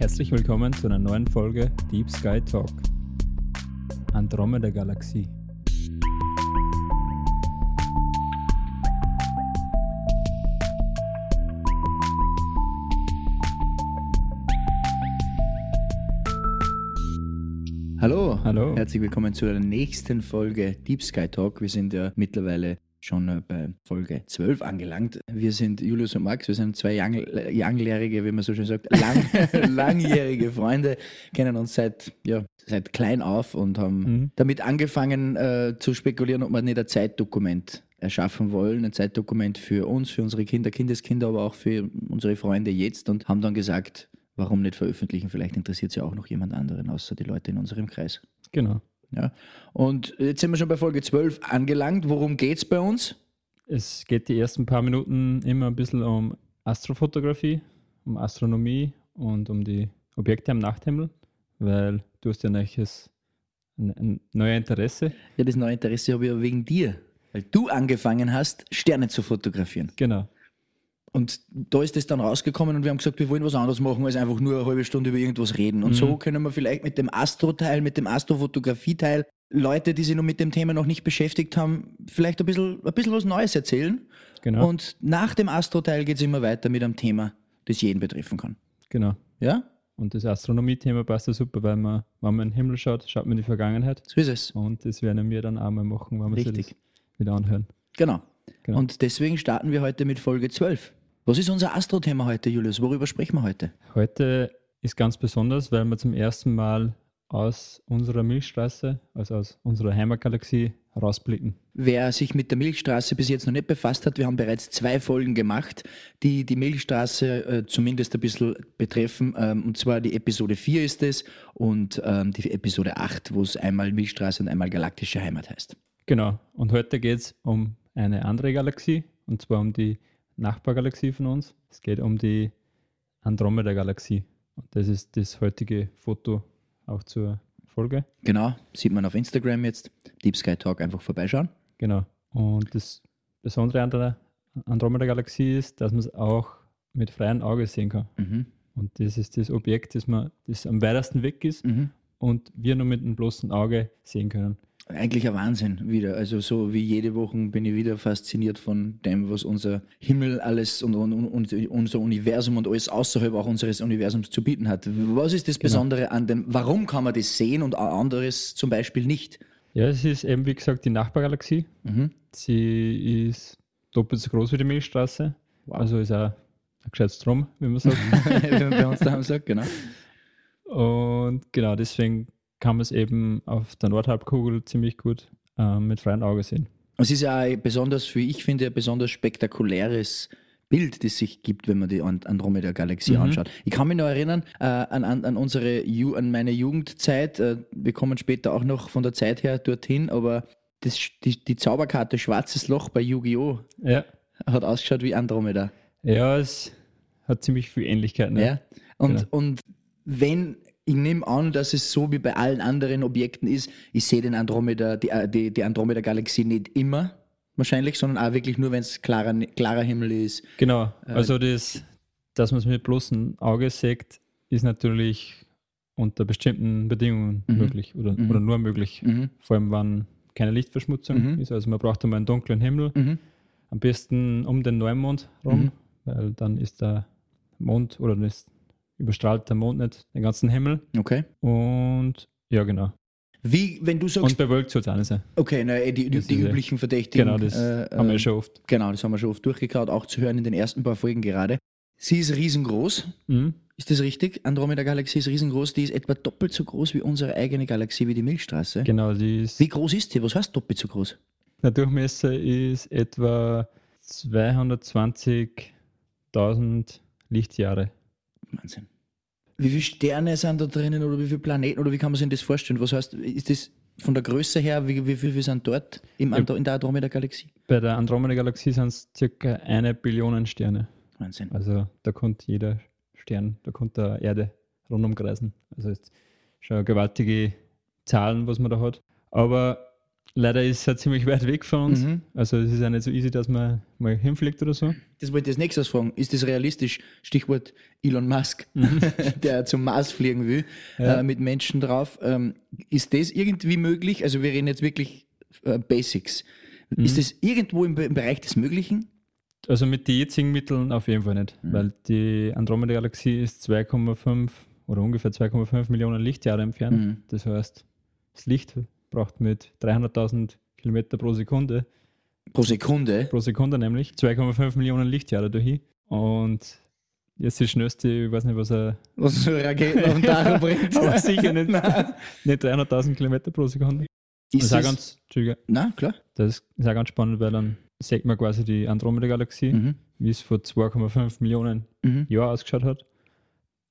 Herzlich willkommen zu einer neuen Folge Deep Sky Talk. Andromeda Galaxie. Hallo, Hallo. herzlich willkommen zu der nächsten Folge Deep Sky Talk. Wir sind ja mittlerweile schon äh, bei Folge 12 angelangt. Wir sind Julius und Max, wir sind zwei Young- langjährige, wie man so schön sagt, lang, langjährige Freunde, kennen uns seit, ja, seit klein auf und haben Mhm. damit angefangen äh, zu spekulieren, ob wir nicht ein Zeitdokument erschaffen wollen, ein Zeitdokument für uns, für unsere Kinder, Kindeskinder, aber auch für unsere Freunde jetzt und haben dann gesagt, warum nicht veröffentlichen? Vielleicht interessiert es ja auch noch jemand anderen, außer die Leute in unserem Kreis. Genau. Ja. Und jetzt sind wir schon bei Folge 12 angelangt. Worum geht es bei uns? Es geht die ersten paar Minuten immer ein bisschen um Astrofotografie, um Astronomie und um die Objekte am Nachthimmel, weil du hast ja neues, ein, ein neues Interesse. Ja, das neue Interesse habe ich ja wegen dir, weil du angefangen hast, Sterne zu fotografieren. Genau. Und da ist es dann rausgekommen und wir haben gesagt, wir wollen was anderes machen, als einfach nur eine halbe Stunde über irgendwas reden. Und Mhm. so können wir vielleicht mit dem Astro-Teil, mit dem Astrofotografie-Teil Leute, die sich noch mit dem Thema noch nicht beschäftigt haben, vielleicht ein bisschen, ein bisschen was Neues erzählen. Genau. Und nach dem Astro-Teil geht es immer weiter mit einem Thema, das jeden betreffen kann. genau. Ja? Und das Astronomie-Thema passt ja super, weil man, wenn man in den Himmel schaut, schaut man in die Vergangenheit. So ist es. Und das werden wir dann auch mal machen, wenn wir Richtig. das wieder anhören. Genau. Genau. Und deswegen starten wir heute mit Folge 12. Was ist unser Astro-Thema heute, Julius? Worüber sprechen wir heute? Heute ist ganz besonders, weil wir zum ersten Mal aus unserer Milchstraße, also aus unserer Heimatgalaxie, rausblicken. Wer sich mit der Milchstraße bis jetzt noch nicht befasst hat, wir haben bereits zwei Folgen gemacht, die die Milchstraße äh, zumindest ein bisschen betreffen. Ähm, und zwar die Episode 4 ist es und ähm, die Episode 8, wo es einmal Milchstraße und einmal galaktische Heimat heißt. Genau. Und heute geht es um eine andere Galaxie, und zwar um die Nachbargalaxie von uns. Es geht um die Andromeda-Galaxie. Und das ist das heutige Foto auch zur Folge. Genau, sieht man auf Instagram jetzt. Deep Sky Talk einfach vorbeischauen. Genau. Und das Besondere an der Andromeda-Galaxie ist, dass man es auch mit freiem Auge sehen kann. Mhm. Und das ist das Objekt, das, man, das am weitesten weg ist Mhm. und wir nur mit dem bloßen Auge sehen können. Eigentlich ein Wahnsinn wieder. Also so wie jede Woche bin ich wieder fasziniert von dem, was unser Himmel alles und, und, und unser Universum und alles außerhalb auch unseres Universums zu bieten hat. Was ist das Besondere an dem? Warum kann man das sehen und anderes zum Beispiel nicht? Ja, es ist eben, wie gesagt, die Nachbargalaxie. Mhm. Sie ist doppelt so groß wie die Milchstraße. Also ist auch ein gescheites Drum, wie man sagt. Wie man bei uns daheim sagt, genau. und genau deswegen kann man es eben auf der Nordhalbkugel ziemlich gut ähm, mit freiem Auge sehen. Es ist ja ein besonders, für ich finde, ein besonders spektakuläres Bild, das sich gibt, wenn man die And- Andromeda-Galaxie Mhm. anschaut. Ich kann mich noch erinnern äh, an, an, an, unsere Ju an meine Jugendzeit. Äh, wir kommen später auch noch von der Zeit her dorthin, aber das, die, die Zauberkarte Schwarzes Loch bei Yu-Gi-Oh! Ja, hat ausgeschaut wie Andromeda. ja es hat ziemlich viel Ähnlichkeit. Ne? Ja? Und, Genau. und wenn, ich nehme an, dass es so wie bei allen anderen Objekten ist, ich sehe den Andromeda, die, äh, die, die Andromeda-Galaxie nicht immer wahrscheinlich, sondern auch wirklich nur, wenn es klarer, klarer Himmel ist. Genau, also das, dass man es mit bloßem Auge sieht, ist natürlich unter bestimmten Bedingungen Mhm. möglich oder, Mhm. oder nur möglich. Mhm. Vor allem, wenn keine Lichtverschmutzung Mhm. ist. Also man braucht einmal einen dunklen Himmel, Mhm. am besten um den Neumond rum, Mhm. weil dann ist der Mond oder das überstrahlt der Mond nicht den ganzen Himmel. Okay. Und ja, genau. Wie, wenn du Und sagst, bewölkt soll es auch nicht sein. okay, na, eh, die, die, die üblichen Verdächtigen. Genau, das äh, haben wir schon oft. Genau, das haben wir schon oft durchgekaut, auch zu hören in den ersten paar Folgen gerade. Sie ist riesengroß. Mhm. Ist das richtig? Andromeda-Galaxie ist riesengroß. Die ist etwa doppelt so groß wie unsere eigene Galaxie, wie die Milchstraße. Genau, die ist, Wie groß ist die? Was heißt doppelt so groß? der Durchmesser ist etwa 220.000 Lichtjahre. Wahnsinn. Wie viele Sterne sind da drinnen oder wie viele Planeten oder wie kann man sich das vorstellen? Was heißt, ist das von der Größe her, wie, wie viele sind dort im, Andro- in der Andromeda-Galaxie? Bei der Andromeda-Galaxie sind es circa eine Billion Sterne. Wahnsinn. Also da kommt jeder Stern, da kommt der Erde rundum kreisen. Also ist schon gewaltige Zahlen, was man da hat. Aber Leider ist es ja ziemlich weit weg von uns. Mhm. Also es ist ja nicht so easy, dass man mal hinfliegt oder so. Das wollte ich als nächstes fragen. Ist das realistisch? Stichwort Elon Musk, der zum Mars fliegen will, Mhm. Ja. äh, mit Menschen drauf. Ähm, ist das irgendwie möglich? Also wir reden jetzt wirklich äh, Basics. Mhm. Ist das irgendwo im, im Bereich des Möglichen? Also mit den jetzigen Mitteln auf jeden Fall nicht, Mhm. weil die Andromeda-Galaxie ist 2,5 oder ungefähr 2,5 Millionen Lichtjahre entfernt. Mhm. Das heißt, das Licht braucht mit 300.000 Kilometer pro Sekunde, Pro Sekunde? pro Sekunde nämlich, 2,5 Millionen Lichtjahre dahin. Und jetzt die schnellste, ich weiß nicht, was er, Was so Raketen auf den Dach bringt. aber sicher nicht, Nein. nicht 300.000 Kilometer pro Sekunde. Das Ist ist auch ganz, na, klar. das ist auch ganz spannend, weil dann sieht man quasi die Andromeda-Galaxie, Mhm. wie es vor 2,5 Millionen Mhm. Jahren ausgeschaut hat.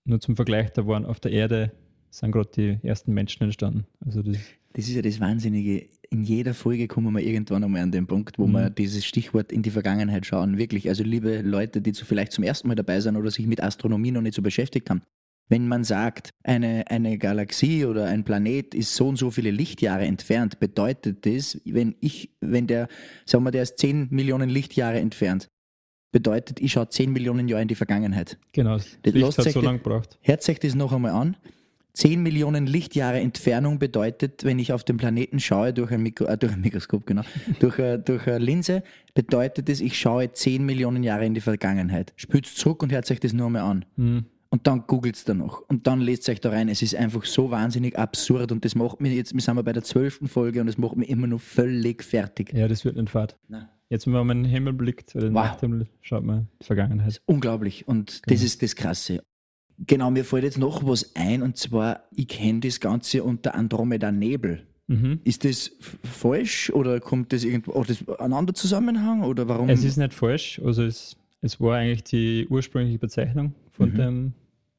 Nur zum Vergleich, da waren auf der Erde sind gerade die ersten Menschen entstanden. Also das, Das ist ja das Wahnsinnige. In jeder Folge kommen wir irgendwann einmal an den Punkt, wo Mhm. wir dieses Stichwort in die Vergangenheit schauen. Wirklich, also liebe Leute, die zu vielleicht zum ersten Mal dabei sind oder sich mit Astronomie noch nicht so beschäftigt haben. Wenn man sagt, eine, eine Galaxie oder ein Planet ist so und so viele Lichtjahre entfernt, bedeutet das, wenn ich, wenn der, sagen wir, der ist 10 Millionen Lichtjahre entfernt, bedeutet, ich schaue 10 Millionen Jahre in die Vergangenheit. genau, das Das Licht hat so lange gebraucht. Hört sich das noch einmal an. 10 Millionen Lichtjahre Entfernung bedeutet, wenn ich auf den Planeten schaue, durch ein, Mikro, äh, durch ein Mikroskop, genau, durch, eine, durch eine Linse, bedeutet es, ich schaue 10 Millionen Jahre in die Vergangenheit. Spült zurück und hört sich das noch einmal an. Mhm. Und dann googelt es da noch. Und dann lest euch da rein. Es ist einfach so wahnsinnig absurd und das macht mir jetzt, wir sind wir bei der zwölften Folge und das macht mich immer noch völlig fertig. Ja, das wird nicht fad. Nein. Jetzt, wenn man in den Himmel blickt, oder den Wow. Nachthimmel, schaut man die Vergangenheit. Unglaublich. Und das ist das Krasse. Genau, mir fällt jetzt noch was ein und zwar, ich kenne das Ganze unter Andromeda Nebel. Mhm. Ist das falsch oder kommt das irgendwo, oder das einander Zusammenhang oder warum? Es ist nicht falsch, also es, es war eigentlich die ursprüngliche Bezeichnung von, Mhm. dem,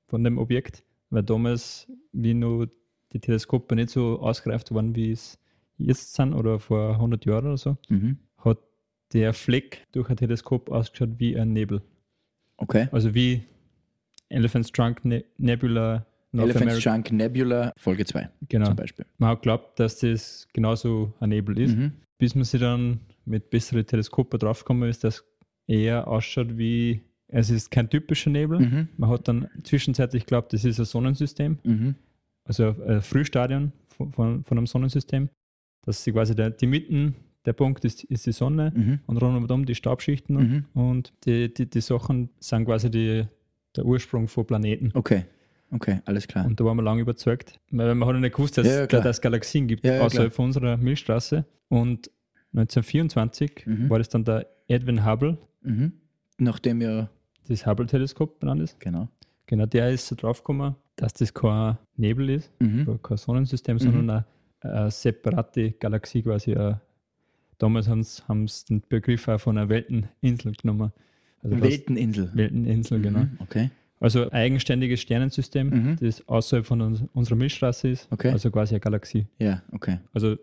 von dem Objekt, weil damals, wie nur die Teleskope nicht so ausgereift waren, wie es jetzt sind oder vor 100 Jahren oder so, mhm. hat der Fleck durch ein Teleskop ausgeschaut wie ein Nebel. Okay. Also wie Elephant's Trunk ne Nebula North Elephant's America. Trunk Nebula, Folge 2 Genau. zum Beispiel. Man hat geglaubt, dass das genauso ein Nebel ist, Mhm. bis man sich dann mit besseren Teleskopen draufgekommen ist, dass eher ausschaut wie, es ist kein typischer Nebel. Mhm. Man hat dann zwischenzeitlich geglaubt, das ist ein Sonnensystem, Mhm. also ein Frühstadion von, von, von einem Sonnensystem, dass sie quasi der, die Mitten, der Punkt ist, ist die Sonne Mhm. und rundum die Staubschichten Mhm. und die, die, die Sachen sind quasi die, der Ursprung von Planeten. Okay. Okay, alles klar. Und da waren wir lange überzeugt, weil man hat ja nicht gewusst, dass Ja, ja, es Galaxien gibt Ja, ja, außerhalb von unserer Milchstraße. Und 1924 Mhm. war das dann der Edwin Hubble, Mhm. Nachdem ja, das Hubble-Teleskop benannt ist. genau. Genau, der ist so draufgekommen, dass das kein Nebel ist, Mhm. kein Sonnensystem, sondern eine, eine separate Galaxie quasi. Eine, damals haben sie den Begriff auch von einer Welteninsel genommen. Also Welteninsel. Welteninsel, genau. Mhm. Okay. Also ein eigenständiges Sternensystem, Mhm. das außerhalb von uns, unserer Milchstraße ist, Okay. also quasi eine Galaxie. Ja, okay. Also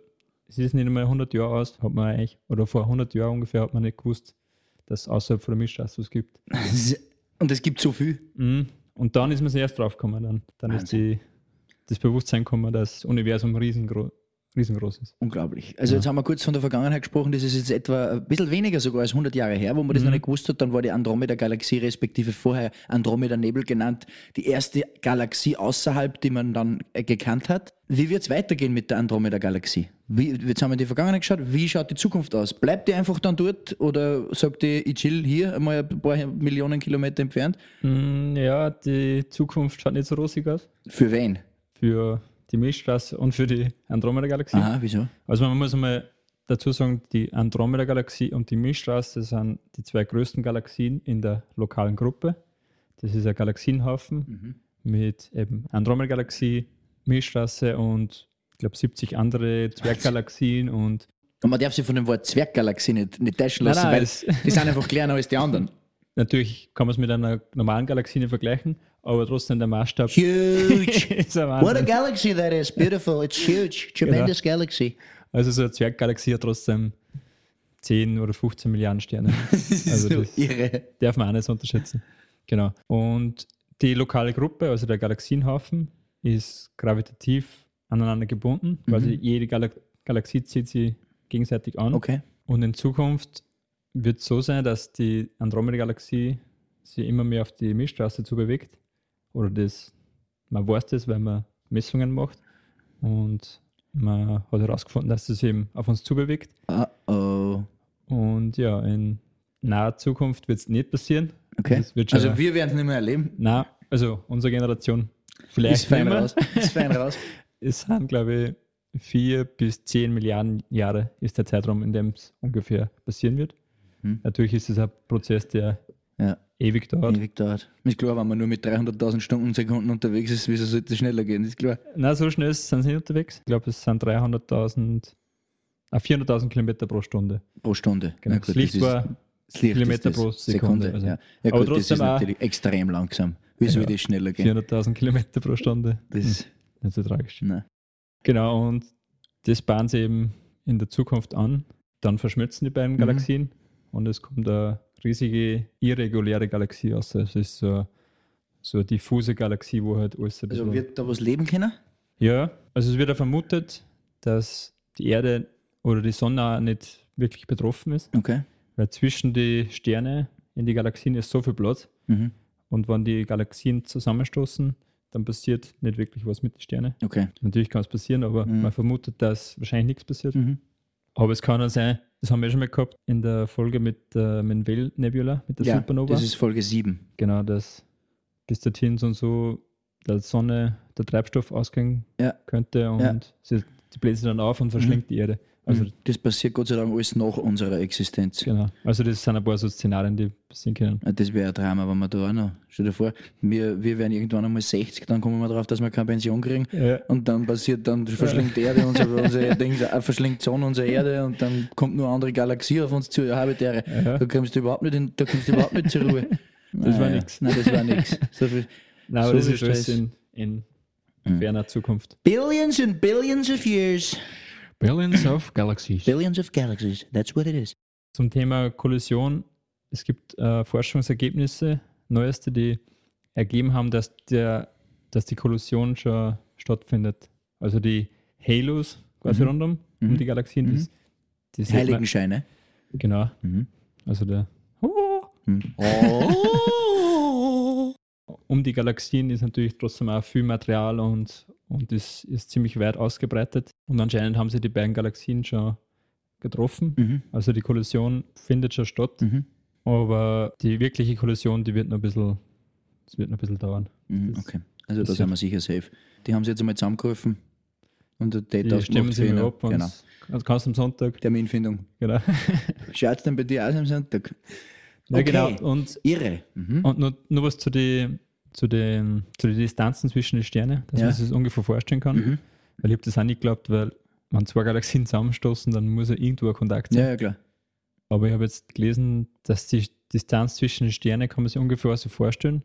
es ist nicht einmal 100 Jahre aus, hat man eigentlich, oder vor 100 Jahren ungefähr hat man nicht gewusst, dass es außerhalb von der Milchstraße was gibt. Und es gibt so viel. Mhm. Und dann ist man erst drauf gekommen. Dann, dann ist die, das Bewusstsein gekommen, dass das Universum riesengro riesengroß ist. Unglaublich. Also Ja. jetzt haben wir kurz von der Vergangenheit gesprochen, das ist jetzt etwa ein bisschen weniger sogar als 100 Jahre her, wo man das Mhm. noch nicht gewusst hat. Dann war die Andromeda-Galaxie, respektive vorher Andromeda-Nebel genannt, die erste Galaxie außerhalb, die man dann äh, gekannt hat. Wie wird es weitergehen mit der Andromeda-Galaxie? Jetzt haben wir in die Vergangenheit geschaut. Wie schaut die Zukunft aus? Bleibt die einfach dann dort oder sagt die, ich chill hier einmal ein paar Millionen Kilometer entfernt? Mm, Ja, die Zukunft schaut nicht so rosig aus Für wen? für die Milchstraße und für die Andromeda-Galaxie. Aha, wieso? Also man muss einmal dazu sagen, die Andromeda-Galaxie und die Milchstraße sind die zwei größten Galaxien in der lokalen Gruppe. Das ist ein Galaxienhaufen mit eben Andromeda-Galaxie, Milchstraße und ich glaube 70 andere Zwerggalaxien und Und man darf sich von dem Wort Zwerggalaxie nicht, nicht täuschen lassen, Nein, nein, weil die sind einfach kleiner als die anderen. natürlich kann man es mit einer normalen Galaxie nicht vergleichen, aber trotzdem der Maßstab Huge. What a galaxy that is. Beautiful. It's huge. Tremendous galaxy. Also so eine Zwerggalaxie hat trotzdem 10 oder 15 Milliarden Sterne. Also so das- irre. Darf man auch nicht unterschätzen. Genau. Und die lokale Gruppe, also der Galaxienhaufen, ist gravitativ aneinander gebunden. Quasi jede Gal Galaxie zieht sie gegenseitig an. Okay. Und in Zukunft wird es so sein, dass die Andromeda-Galaxie sich immer mehr auf die Milchstraße zubewegt. Oder das, man weiß das, weil man Messungen macht. Und man hat herausgefunden, dass es eben auf uns zubewegt. Uh oh. Und ja, in naher Zukunft wird es nicht passieren. Okay. Also wir werden es nicht mehr erleben. na, also unsere Generation Ist vielleicht fein nicht mehr. raus. Ist fein raus. Es sind, glaube ich, vier bis zehn Milliarden Jahre ist der Zeitraum, in dem es ungefähr passieren wird. Hm. Natürlich ist es ein Prozess, der Ja. ewig dauert. Ewig dauert. Ist klar, wenn man nur mit 300.000 Stundenekunden unterwegs ist, wieso sollte es schneller gehen? Ist klar. Na, so schnell sind sie nicht unterwegs. Ich glaube, es sind 300.000, ah, 400.000 Kilometer pro Stunde. Pro Stunde. Genau. Na das Licht war das Licht Kilometer pro Sekunde, also- ja. ja aber gut, das trotzdem ist natürlich extrem langsam. Wie soll Ja. das schneller gehen? 400.000 Kilometer pro Stunde. Das Hm, ist, nicht so tragisch. nein. Genau, und das bahnen sie eben in der Zukunft an. Dann verschmelzen die beiden Mhm. Und es kommt eine riesige irreguläre Galaxie aus. Es ist so, so eine diffuse Galaxie, wo halt alles ein Also wird da was leben können? Ja, also es wird auch vermutet, dass die Erde oder die Sonne auch nicht wirklich betroffen ist, Okay. weil zwischen die Sterne in die Galaxien ist so viel Platz Mhm. und wenn die Galaxien zusammenstoßen, dann passiert nicht wirklich was mit den Sternen. Okay. Natürlich kann es passieren, aber Mhm. man vermutet, dass wahrscheinlich nichts passiert. Mhm. Aber es kann auch sein, das haben wir schon mal gehabt in der Folge mit der Menville Nebula, mit der Ja, Supernova. das ist Folge 7. genau, dass bis dorthin so und so der Sonne der Treibstoff ausgehen Ja. könnte und Ja. Mhm. sie, die bläst dann auf und verschlingt die Erde. Also, Also das passiert Gott sei Dank alles nach unserer Existenz. genau. also das sind ein paar so Szenarien, die passieren können. Ja, Das wäre ein Drama, wenn wir da auch noch. Stell dir vor, wir, wir werden irgendwann einmal 60, dann kommen wir darauf, dass wir keine Pension kriegen. Ja. Und dann passiert, dann verschlingt die Erde unsere, unsere Dings, äh, verschlingt Sonne unsere Erde und dann kommt nur eine andere Galaxie auf uns zu, ja, Habitäre. Ja. Da kommst du überhaupt nicht, in, da kommst du überhaupt nicht zur Ruhe. Das war nix. Nein, das war nix. So viel. Nein, aber So das ist alles Stress. in, in Mhm. ferner Zukunft. Billions and billions of years. Billions of Galaxies. Billions of galaxies. That's what it is. Zum Thema Kollision. Es gibt äh, Forschungsergebnisse, neueste, die ergeben haben, dass, der, dass die Kollision schon stattfindet. Also die Halos quasi Mhm. rundum Mhm. um die Galaxien. Mhm. Das, man- Heiligenscheine. Genau. Mhm. Also der Mhm. Oh. um die Galaxien ist natürlich trotzdem auch viel Material und, und das ist ziemlich weit ausgebreitet. Und anscheinend haben sie die beiden Galaxien schon getroffen. Mhm. Also die Kollision findet schon statt. Mhm. Aber die wirkliche Kollision, die wird noch ein bisschen, das wird noch ein bisschen dauern. Mhm. Okay. Also da das sind wir sicher safe. Die haben sie jetzt einmal zusammengerufen und der Date ausgemacht für ihn. ab und Genau. also kannst am Sonntag. Terminfindung. Genau. Schaut denn bei dir aus am Sonntag? Ja, Okay. genau. Und, Irre. Mhm. und nur, nur was zu den zu den, zu den Distanzen zwischen den Sternen, dass Ja. man sich das ungefähr vorstellen kann. Mhm. Weil ich habe das auch nicht geglaubt, weil wenn zwei Galaxien zusammenstoßen, dann muss ja irgendwo ein Kontakt sein. Ja, ja, klar. Aber ich habe jetzt gelesen, dass die Distanz zwischen den Sternen kann man sich ungefähr so vorstellen,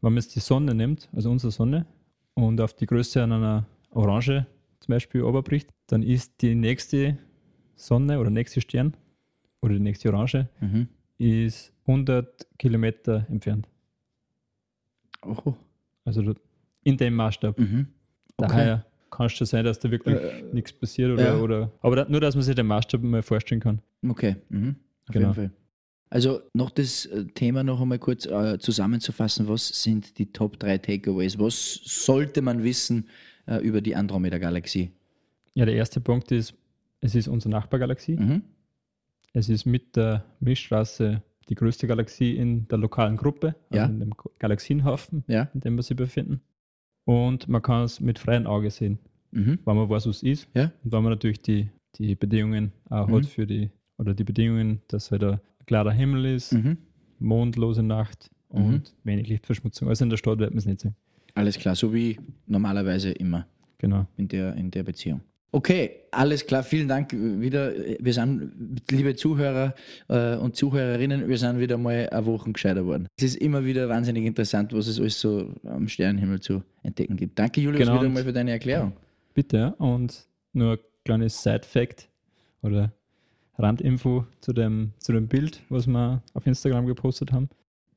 wenn man jetzt die Sonne nimmt, also unsere Sonne, und auf die Größe an einer Orange zum Beispiel oberbricht, dann ist die nächste Sonne oder nächste Stern oder die nächste Orange Mhm. ist 100 Kilometer entfernt. Oh. Also in dem Maßstab. Mhm. Okay. Daher kann es schon sein, dass da wirklich Äh, nichts passiert oder, ja. oder aber da, nur, dass man sich den Maßstab mal vorstellen kann. Okay. Mhm. Auf Genau. jeden Fall. Also noch das äh, Thema noch einmal kurz äh, zusammenzufassen. Was sind die Top 3 Takeaways? Was sollte man wissen äh, über die Andromeda-Galaxie? Ja, der erste Punkt ist, es ist unsere Nachbargalaxie. Mhm. Es ist mit der Milchstraße die größte Galaxie in der lokalen Gruppe, also Ja. in dem Galaxienhaufen, Ja. in dem wir sie befinden. Und man kann es mit freiem Auge sehen, Mhm. weil man weiß, was es ist. Ja. Und weil man natürlich die, die Bedingungen auch Mhm. hat für die, oder die Bedingungen, dass halt ein klarer Himmel ist, Mhm. mondlose Nacht und wenig Lichtverschmutzung. Also in der Stadt wird man es nicht sehen. Alles klar, so wie normalerweise immer Genau. in der, in der Beziehung. Okay, alles klar, vielen Dank wieder. Wir sind, liebe Zuhörer äh, und Zuhörerinnen, wir sind wieder mal eine Woche gescheiter geworden. Es ist immer wieder wahnsinnig interessant, was es alles so am Sternenhimmel zu entdecken gibt. Danke, Julius, Genau, wieder mal für deine Erklärung. Bitte, ja. Und nur ein kleines Side-Fact oder Randinfo zu dem, zu dem Bild, was wir auf Instagram gepostet haben.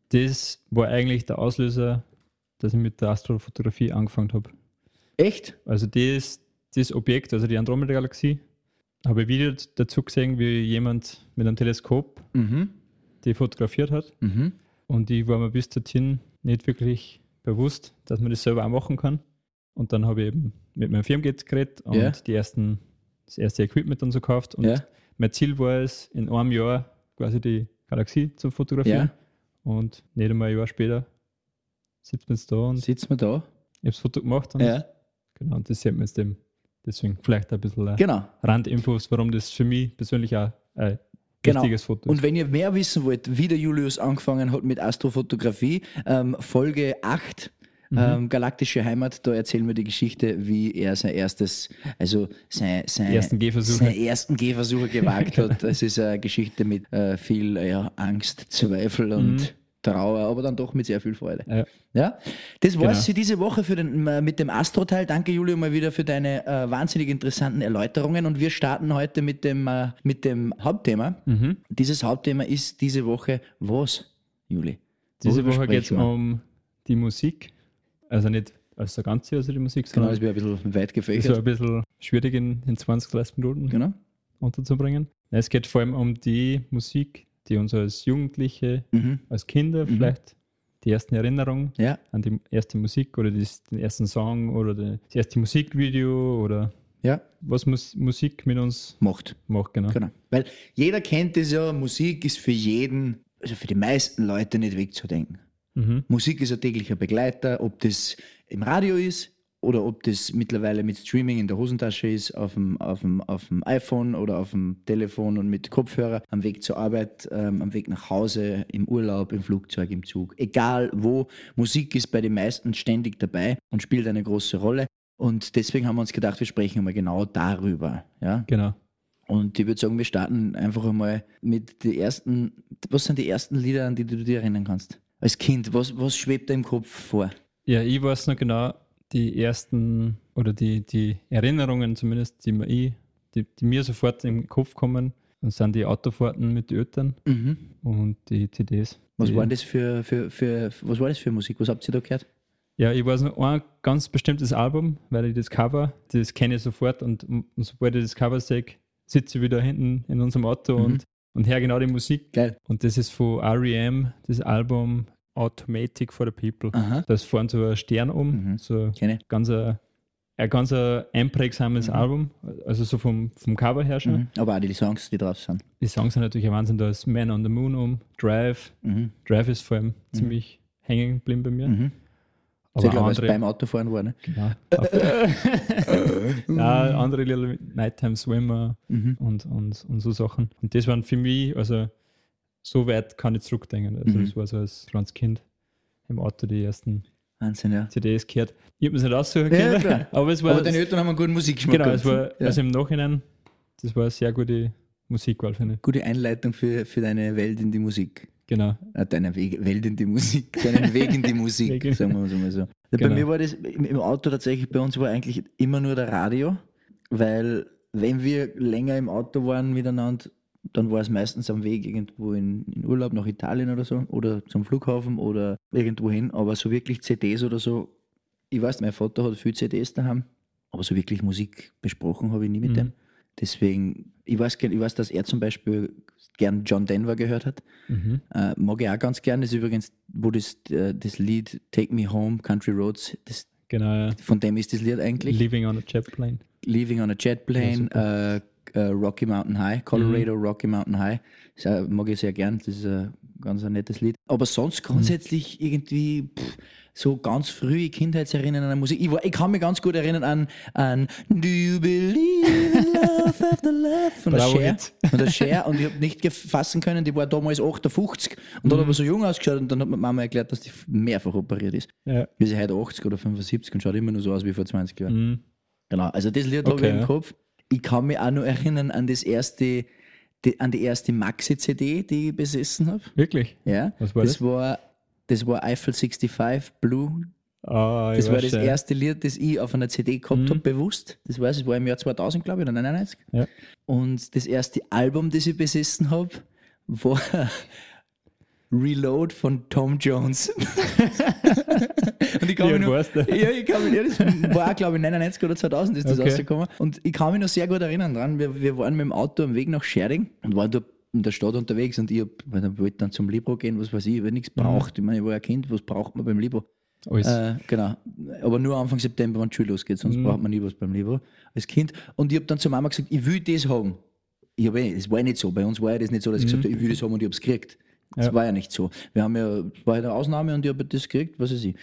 Das war eigentlich der Auslöser, dass ich mit der Astrofotografie angefangen habe. Echt? Also das, das Objekt, also die Andromeda-Galaxie, habe ich Video dazu gesehen, wie jemand mit einem Teleskop Mhm. die fotografiert hat. Mhm. Und ich war mir bis dorthin nicht wirklich bewusst, dass man das selber auch machen kann. Und dann habe ich eben mit meinem Firmengeld geredet und Ja. die ersten, das erste Equipment dann so gekauft. Und Ja. mein Ziel war es, in einem Jahr quasi die Galaxie zu fotografieren. Und nicht einmal ein Jahr später sitzt man jetzt da und ich Sitzen wir da? habe das Foto gemacht. Und Ja. Genau, und das sieht man jetzt eben. Deswegen vielleicht ein bisschen äh, Genau. Randinfos, warum das für mich persönlich auch ein Genau. wichtiges Foto ist. Und wenn ihr mehr wissen wollt, wie der Julius angefangen hat mit Astrofotografie, ähm, Folge 8, Mhm. ähm, Galaktische Heimat, da erzählen wir die Geschichte, wie er sein erstes, also sein, sein, ersten Gehversuche. seine ersten Gehversuche gewagt hat. Das ist eine Geschichte mit äh, viel ja, Angst, Zweifel und Mhm. Trauer, aber dann doch mit sehr viel Freude. Ja. Ja, das war's Genau. für diese Woche für den, äh, mit dem Astro-Teil. Danke, Julio, mal wieder für deine äh, wahnsinnig interessanten Erläuterungen. Und wir starten heute mit dem, äh, mit dem Hauptthema. Mhm. Dieses Hauptthema ist diese Woche was, Juli? Diese Woche geht es um die Musik. Also nicht als der ganze, also die Musik, Genau, sondern das wäre ein bisschen weit gefächert. ein bisschen schwierig in, in 20, 30 Minuten Genau. unterzubringen. Es geht vor allem um die Musik, die uns als Jugendliche, Mhm. als Kinder Mhm. vielleicht die ersten Erinnerungen Ja, an die erste Musik oder das, den ersten Song oder die- das erste Musikvideo oder ja, was Mus Musik mit uns macht. macht, genau. Genau. Weil jeder kennt es ja, Musik ist für jeden, also für die meisten Leute nicht wegzudenken. Mhm. Musik ist ein täglicher Begleiter, ob das im Radio ist oder ob das mittlerweile mit Streaming in der Hosentasche ist, auf dem, auf dem, auf dem iPhone oder auf dem Telefon und mit Kopfhörer, am Weg zur Arbeit, ähm, am Weg nach Hause, im Urlaub, im Flugzeug, im Zug. Egal wo, Musik ist bei den meisten ständig dabei und spielt eine große Rolle. Und deswegen haben wir uns gedacht, wir sprechen einmal genau darüber. Ja? Genau. Und ich würde sagen, wir starten einfach einmal mit den ersten. Was sind die ersten Lieder, an die du dich erinnern kannst? Als Kind, was, was schwebt da im Kopf vor? Ja, ich weiß noch genau, die ersten oder die, die Erinnerungen zumindest, die, mir die, die mir sofort im Kopf kommen, das sind die Autofahrten mit den Eltern Mhm. und die CDs. Was die, war das für, für, für, was war das für Musik? Was habt ihr da gehört? Ja, ich weiß noch ein ganz bestimmtes Album, weil ich das Cover, das kenne ich sofort und, und sobald ich das Cover sehe, sitze ich wieder hinten in unserem Auto Mhm. und, und höre genau die Musik. Geil. Und das ist von R.E.M., das Album Automatic for the People. Aha. Da ist vorne so ein Stern um, Mhm. so ich. ganz ein, ein ganz ein einprägsames Mhm. Album, also so vom, vom Cover her schon. Mhm. Aber auch die Songs, die drauf sind. Die Songs sind natürlich ein Wahnsinn, da ist Man on the Moon um, Drive. Mhm. Drive ist vor allem ziemlich hängen geblieben bei mir. Mhm. Aber weil es andere, beim Autofahren war. Ne? genau, ja, andere mit Nighttime Swimmer Mhm. und, und, und so Sachen. Und das waren für mich, also so weit kann ich zurückdenken. Also Mhm. das war so als kleines Kind im Auto die ersten Wahnsinn, ja. CDs gehört. Ich habe es nicht aussuchen Ja, können, klar. aber es war Aber deine Eltern haben einen guten Musikgeschmack Genau, es war ja. also im Nachhinein, das war eine sehr gute Musikwahl, finde ich. Gute Einleitung für, für deine Welt in die Musik. Genau. Äh, deine Weg, Welt in die Musik, deinen Weg in die Musik, sagen wir mal so. Ja, Bei Genau. mir war das im Auto tatsächlich, bei uns war eigentlich immer nur der Radio, weil wenn wir länger im Auto waren miteinander, dann war es meistens am Weg irgendwo in, in Urlaub nach Italien oder so oder zum Flughafen oder irgendwo hin, aber so wirklich CDs oder so, ich weiß, mein Vater hat viel CDs daheim, aber so wirklich Musik besprochen habe ich nie mit Mhm. dem. Deswegen, ich weiß, ich weiß, dass er zum Beispiel gern John Denver gehört hat. Mhm. Äh, mag ich auch ganz gern. Das ist übrigens, wo das, äh, das Lied Take Me Home, Country Roads, das, Genau, ja. von dem ist das Lied eigentlich. Living on a Jet Plane. Leaving on a Jet Plane, äh, äh, Rocky Mountain High, Colorado Mhm. Rocky Mountain High. Das äh, mag ich sehr gern. Das ist ein ganz ein nettes Lied. Aber sonst Mhm. grundsätzlich irgendwie pff, so ganz frühe Kindheitserinnerungen an Musik. Ich, war, ich kann mich ganz gut erinnern an, an Do you believe in love after love von der Bravo, Cher. Hit. Von der Cher und ich habe nicht fassen können, die war damals 58 und Mhm. hat aber so jung ausgeschaut und dann hat mir Mama erklärt, dass die mehrfach operiert ist. Ja. Wir sind heute 80 oder 75 und schaut immer nur so aus wie vor 20 Jahren. Mhm. Genau, also das Lied habe Okay, ich im. Kopf. Ich kann mich auch noch erinnern an das erste, die, an die erste Maxi-CD, die ich besessen habe. Wirklich? Ja, Was war das? das? war das war Eiffel 65 Blue. Ich Das war das schon. erste Lied, das ich auf einer CD gehabt Mhm. habe, bewusst. Das weiß ich, war im Jahr 2000, glaube ich, oder 99. Ja. Und das erste Album, das ich besessen habe, war Reload von Tom Jones. und ich kann mich du? ja, ich kann mich, ja, das war auch, glaube ich, 99 oder 2000 ist das Okay. rausgekommen. Und ich kann mich noch sehr gut erinnern dran. Wir, wir waren mit dem Auto am Weg nach Scherding und waren dort in der Stadt unterwegs und ich hab, dann wollte dann zum Libro gehen, was weiß ich, weil nichts braucht. Ich meine, ich war ja Kind, was braucht man beim Libro? Alles. Äh, genau. Aber nur Anfang September, wenn die Schule losgeht, sonst braucht man nie was beim Libro als Kind. Und ich habe dann zur Mama gesagt, ich will das haben. Ich hab, eh- das war ja nicht so. Bei uns war ja das nicht so, dass ich gesagt habe, ich will das haben und ich habe es gekriegt. Das Ja. war ja nicht so. Wir haben ja, war ja eine Ausnahme und ich habe das gekriegt, was weiß ich.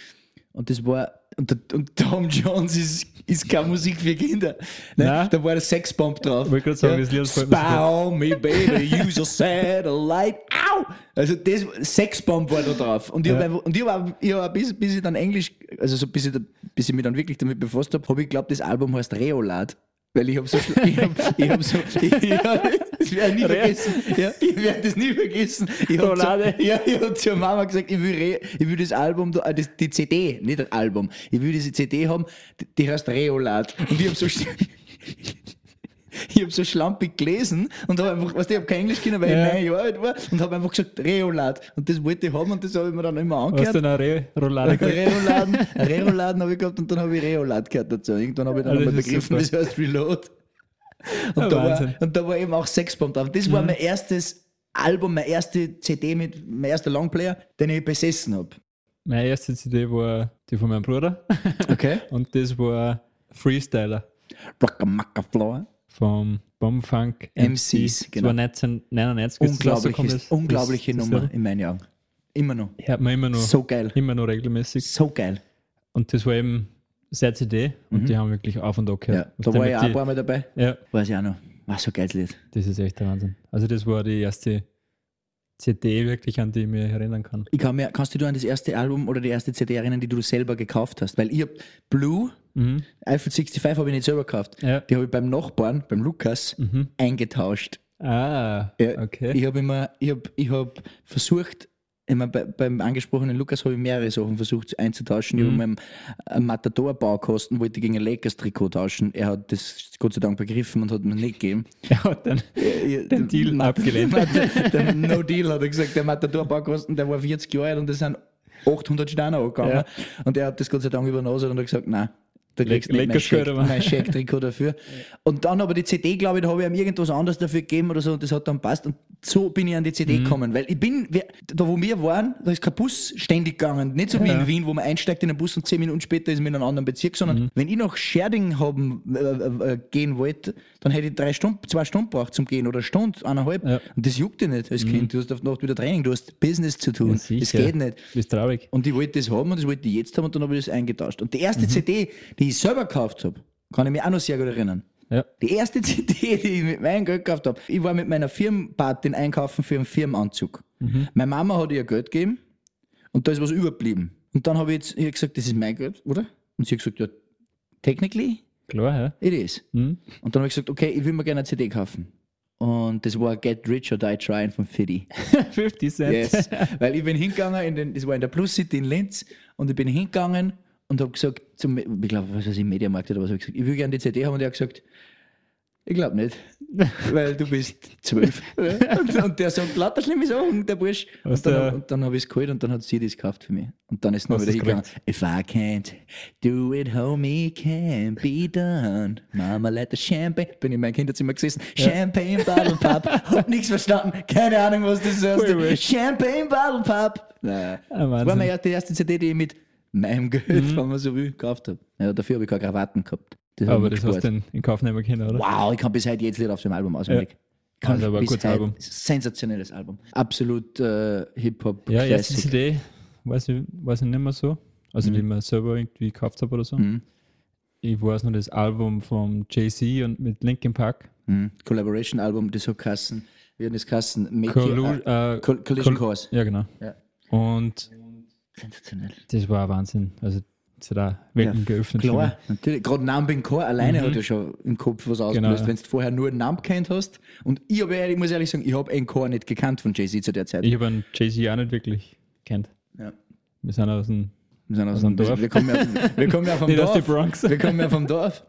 Und das war, und, und Tom Jones ist, ist keine Musik für Kinder. Ne? Nein. Da war der Sexbomb drauf. Wollte gerade sagen, das Lied Spow me, baby, use a satellite. Au! Also das Sexbomb war da drauf. Und ich Ja. habe und ich habe ich hab, bis, bis ich dann Englisch, also so bis ich, bis ich mich dann wirklich damit befasst habe, habe ich geglaubt, das Album heißt Reolad. Weil ich habe so, ich hab, ich hab so, ich, ich hab, das werde ich nie vergessen. Ja, ich werde das nie vergessen. Ich habe zu, ja, ich hab zur Mama gesagt, ich will, Re, ich will das Album, äh, das, die CD, nicht das Album. Ich will diese CD haben, die, die heißt Reolad. Und ich habe so, ich habe so schlampig gelesen und habe einfach, weißt du, ich habe kein Englisch können, weil Ja. ich neun Jahre alt war und habe einfach gesagt Reolad. Und das wollte ich haben und das habe ich mir dann immer Hast angehört. du eine Re Roulade gekriegt? Reoladen, Reoladen habe ich gehabt und dann habe ich Reolad gehört dazu. Irgendwann habe ich dann das einmal ist begriffen, super. das heißt Reload. Und, Ja, da war. Mhm. und da war eben auch Sexbomb drauf. Das war mein erstes Album, meine erste CD mit, mein erster Longplayer, den ich besessen habe. Meine erste CD war die von meinem Bruder Okay. und das war Freestyler Rockamacka Floor. vom Bombfunk MCs, Das genau. war 1999. ist das rausgekommen, Unglaubliches, das- unglaubliche das- das Nummer Lied. in meinen Augen. Immer noch. Hört man immer noch, So geil. immer noch regelmäßig. So geil. Und das war eben sehr CD und die haben wirklich auf und Ja, gehört. da Und war ich auch ein paar Mal dabei. Ja, Weiß ich auch noch. War so geiles Lied. das ist echt der Wahnsinn. Also das war die erste CD wirklich, an die ich mich erinnern kann. Ich kann mir, kannst du dich an das erste Album oder die erste CD erinnern, die du selber gekauft hast? Weil ich hab Blue, Mhm. Eiffel 65 habe ich nicht selber gekauft. Ja. Die habe ich beim Nachbarn, beim Lukas, Mhm. eingetauscht. Ah, Ja, okay. Ich habe immer, ich habe ich hab versucht, immer bei, beim angesprochenen Lukas habe ich mehrere Sachen versucht einzutauschen. Ich habe Mhm. meinem äh, Matador-Baukosten wollte gegen ein Lakers-Trikot tauschen. Er hat das Gott sei Dank begriffen und hat mir nicht gegeben. Er hat dann Äh, Den Deal abgelehnt. Der No Deal hat er gesagt, der Matador-Baukosten, der war 40 Jahre alt und das sind 800 Steine angegangen. Ja. Und er hat das Gott sei Dank übernommen und hat gesagt, nein. Da kriegst du nicht mein mein Scheck-Trikot dafür. Und dann aber die CD, glaube ich, da habe ich ihm irgendwas anderes dafür gegeben oder so und das hat dann passt. Und so bin ich an die CD Mhm. gekommen. Weil ich bin, da wo wir waren, da ist kein Bus ständig gegangen. Nicht so wie Ja. in Wien, wo man einsteigt in den Bus und zehn Minuten später ist man in einem anderen Bezirk, sondern Mhm. wenn ich nach Scherding haben, äh, äh, äh, gehen wollte, dann hätte ich drei Stunden, zwei Stunden braucht zum Gehen oder eine Stunde, eineinhalb. Ja. Und das juckt dich nicht als Kind. Du hast auf Nacht wieder Training, du hast Business zu tun. Ja, das geht nicht. Du bist traurig. Und ich wollte das haben und das wollte ich jetzt haben und dann habe ich das eingetauscht. Und die erste CD, die ich selber gekauft habe, kann ich mich auch noch sehr gut erinnern. Ja. Die erste CD, die ich mit meinem Geld gekauft habe, ich war mit meiner Firmenpatin einkaufen für einen Firmenanzug. Meine Mama hat ihr Geld gegeben und da ist was überblieben. Und dann habe ich jetzt ich hab gesagt, das ist mein Geld, oder? Und sie hat gesagt, ja, technically Klar, ja. it is. Hm? Und dann habe ich gesagt, okay, ich will mir gerne eine CD kaufen. Und das war Get Rich or Die Trying von Fiddy. 50 Cent. Yes. Weil ich bin hingegangen, in den, das war in der Plus City in Linz, und ich bin hingegangen und habe gesagt, zum, ich glaube, was weiß ich, Mediamarkt oder was, habe ich gesagt, ich will gerne die CD haben und er hat gesagt, ich glaube nicht, weil du bist zwölf. und, und der sagt lauter schlimme Sachen, der Bursch. Und dann, und dann habe ich es geholt und dann hat sie das gekauft für mich. Und dann ist es noch wieder hingegangen. If I can't do it, homie, can't be done. Mama, let the champagne. Bin in meinem Kinderzimmer gesessen. Champagne Bottle Pop. Hab nichts verstanden. Keine Ahnung, was das heißt. Champagne Bottle Pop. Naja. Ah, Das war meine erste, die erste CD, die ich mit meinem Geld, Mhm. wenn man so will, gekauft habe. Ja, dafür habe ich keine Krawatten gehabt. Das Aber das hast gespart. du in, in Kauf nehmen können, oder? Wow, ich kann bis heute jedes Lied auf dem Album auswendig. Kann Also aber ein bis gutes heute- Album. Sensationelles Album. Absolut äh, Hip-Hop. Ja, erste. CD, weiß ich, weiß ich nicht mehr so. Also die ich mir selber irgendwie gekauft habe oder so. Mhm. Ich weiß noch das Album von Jay-Z und mit Linkin Park. Mhm. Collaboration-Album, das hat Kassen. Wir haben das Kassen. Collu äh, Col- Collision Col- Course. Ja, genau. Ja. Und Sensationell. das war Wahnsinn. Also hat auch Welten geöffnet. für Klar, natürlich. Gerade Namen Chor alleine Mhm. hat ja schon im Kopf was ausgelöst, Genau. wenn du vorher nur einen Namen kennt hast. Und ich, hab, ehrlich- ich muss ehrlich sagen, ich habe einen Chor nicht gekannt von Jay-Z zu der Zeit. Ich habe einen Jay-Z auch nicht wirklich kennt. ja. Wir sind aus dem Wir, sind aus Aus dem Dorf. wir kommen ja, wir kommen ja vom nicht aus Dorf. der Bronx. Wir kommen ja vom Dorf.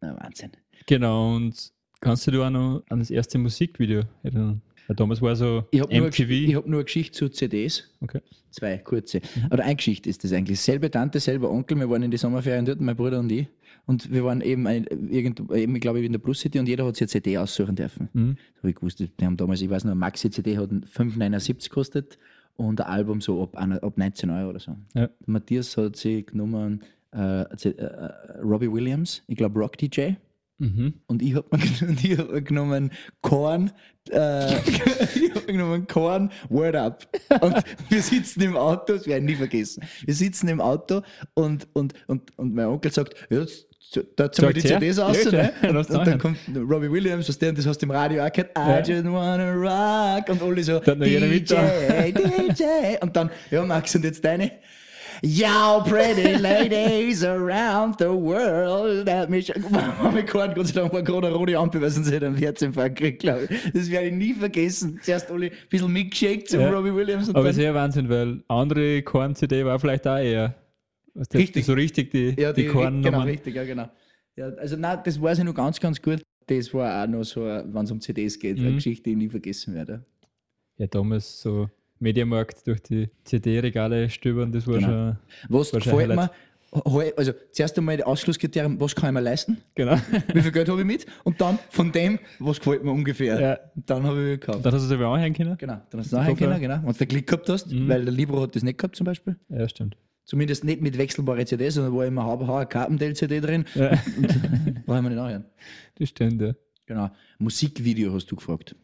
Na, Wahnsinn. Genau, und kannst du dich auch noch an das erste Musikvideo erinnern? Ja, damals war so Ich habe nur, MTV. ich hab nur eine Geschichte zu CDs. okay. Zwei kurze. Oder eine Geschichte ist das eigentlich. Selbe Tante, selber Onkel. Wir waren in die Sommerferien dort, mein Bruder und ich. Und wir waren eben, ein, irgend, eben ich glaube, in der Plus City und jeder hat sich eine CD aussuchen dürfen. Mhm. Habe ich gewusst, die haben damals, ich weiß noch, eine Maxi-CD hat 5,79 gekostet und ein Album so ab, ab 19 Euro oder so. Ja. Matthias hat sich genommen äh, äh, äh, Robbie Williams, ich glaube Rock DJ. Mhm. Und ich habe mir, hab mir genommen Korn, äh, ich hab mir genommen Korn, Word Up. Und wir sitzen im Auto, das werde ich nie vergessen. Wir sitzen im Auto und, und, und, und mein Onkel sagt, ja, da ziehen wir die? CDs aus. Ja, ne? Und, und dann kommt Robbie Williams, was der, und das hast du im Radio auch gehört, I just wanna rock. Und alle so, Da hat noch jeder mit DJ, DJ. Und dann, ja Max, und jetzt deine. Yo, pretty ladies around the world. Der hat mich, Korn, Gott sei Dank war gerade eine rote Ampel, weil sonst hätte er einen Herzinfarkt gekriegt, glaube ich. Das werde ich nie vergessen. Zuerst alle ein bisschen mitgeschickt zum Ja. Robbie Williams und Aber sehr Wahnsinn, weil andere Korn-CD war vielleicht auch eher was der- Richtig. so richtig die, ja, die, die, Korn genau, richtig, ja, genau. Ja, also nein, das weiß ich noch ganz, ganz gut. Das war auch noch so, wenn es um CDs geht, eine Mhm. Geschichte, die ich nie vergessen werde. Ja, damals so Mediamarkt durch die CD-Regale stöbern, das war Genau. schon. Was War gefällt mir? Also zuerst einmal die Ausschlusskriterium, was kann ich mir leisten? Genau. Wie viel Geld habe ich mit? Und dann von dem, was gefällt mir ungefähr. Ja. Und dann habe ich gekauft. Dann hast du es aber anhören können. Genau, dann hast du nachher Super. können, genau. Wenn du den Glück gehabt hast, Mhm. weil der Libro hat das nicht gehabt zum Beispiel. Ja, stimmt. Zumindest nicht mit wechselbare CDs, sondern war immer Haber Carpendale-CD drin. Ja, Brauchen wir nicht nachhören. das stimmt, ja. Genau. Musikvideo hast du gefragt.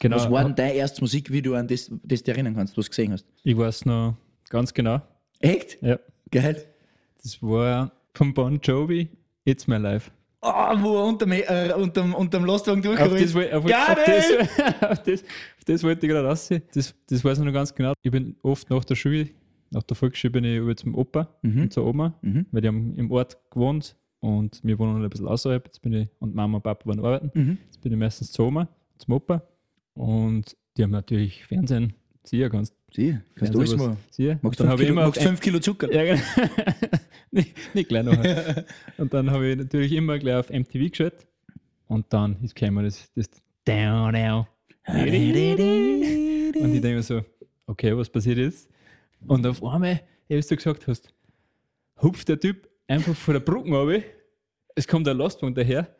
Genau. Was war denn dein erstes Musikvideo, an das, das du dich erinnern kannst, was du gesehen hast? Ich weiß noch ganz genau. Echt? Ja. Geil. Das war von Bon Jovi, It's My Life. Oh, wo er unterm, äh, unterm, unterm Lastwagen Auf durchgerollt das, woll- auf, auf, it! das, auf, das, auf das wollte ich gerade raus. Das, das weiß ich noch ganz genau. Ich bin oft nach der Schule, nach der Volksschule bin ich über zum Opa Mhm. und zur Oma, Mhm. weil die haben im Ort gewohnt und wir wohnen ein bisschen außerhalb. Jetzt bin ich, und Mama und Papa waren arbeiten. Mhm. Jetzt bin ich meistens zur Oma, zum Opa und die haben natürlich Fernsehen. Sicher kannst Sieh, kannst du alles machen. Sicher. Magst dann fünf habe ich Kilo, immer magst fünf Kilo Zucker? ja, genau. nicht, nicht gleich nachher. Und dann habe ich natürlich immer gleich auf MTV geschaut. Und dann ist gekommen das, das Down, down. Und ich denke mir so, okay, was passiert jetzt? Und auf einmal, wie du gesagt hast, hupft der Typ einfach von der Brücke runter. Es kommt ein Lastwagen daher.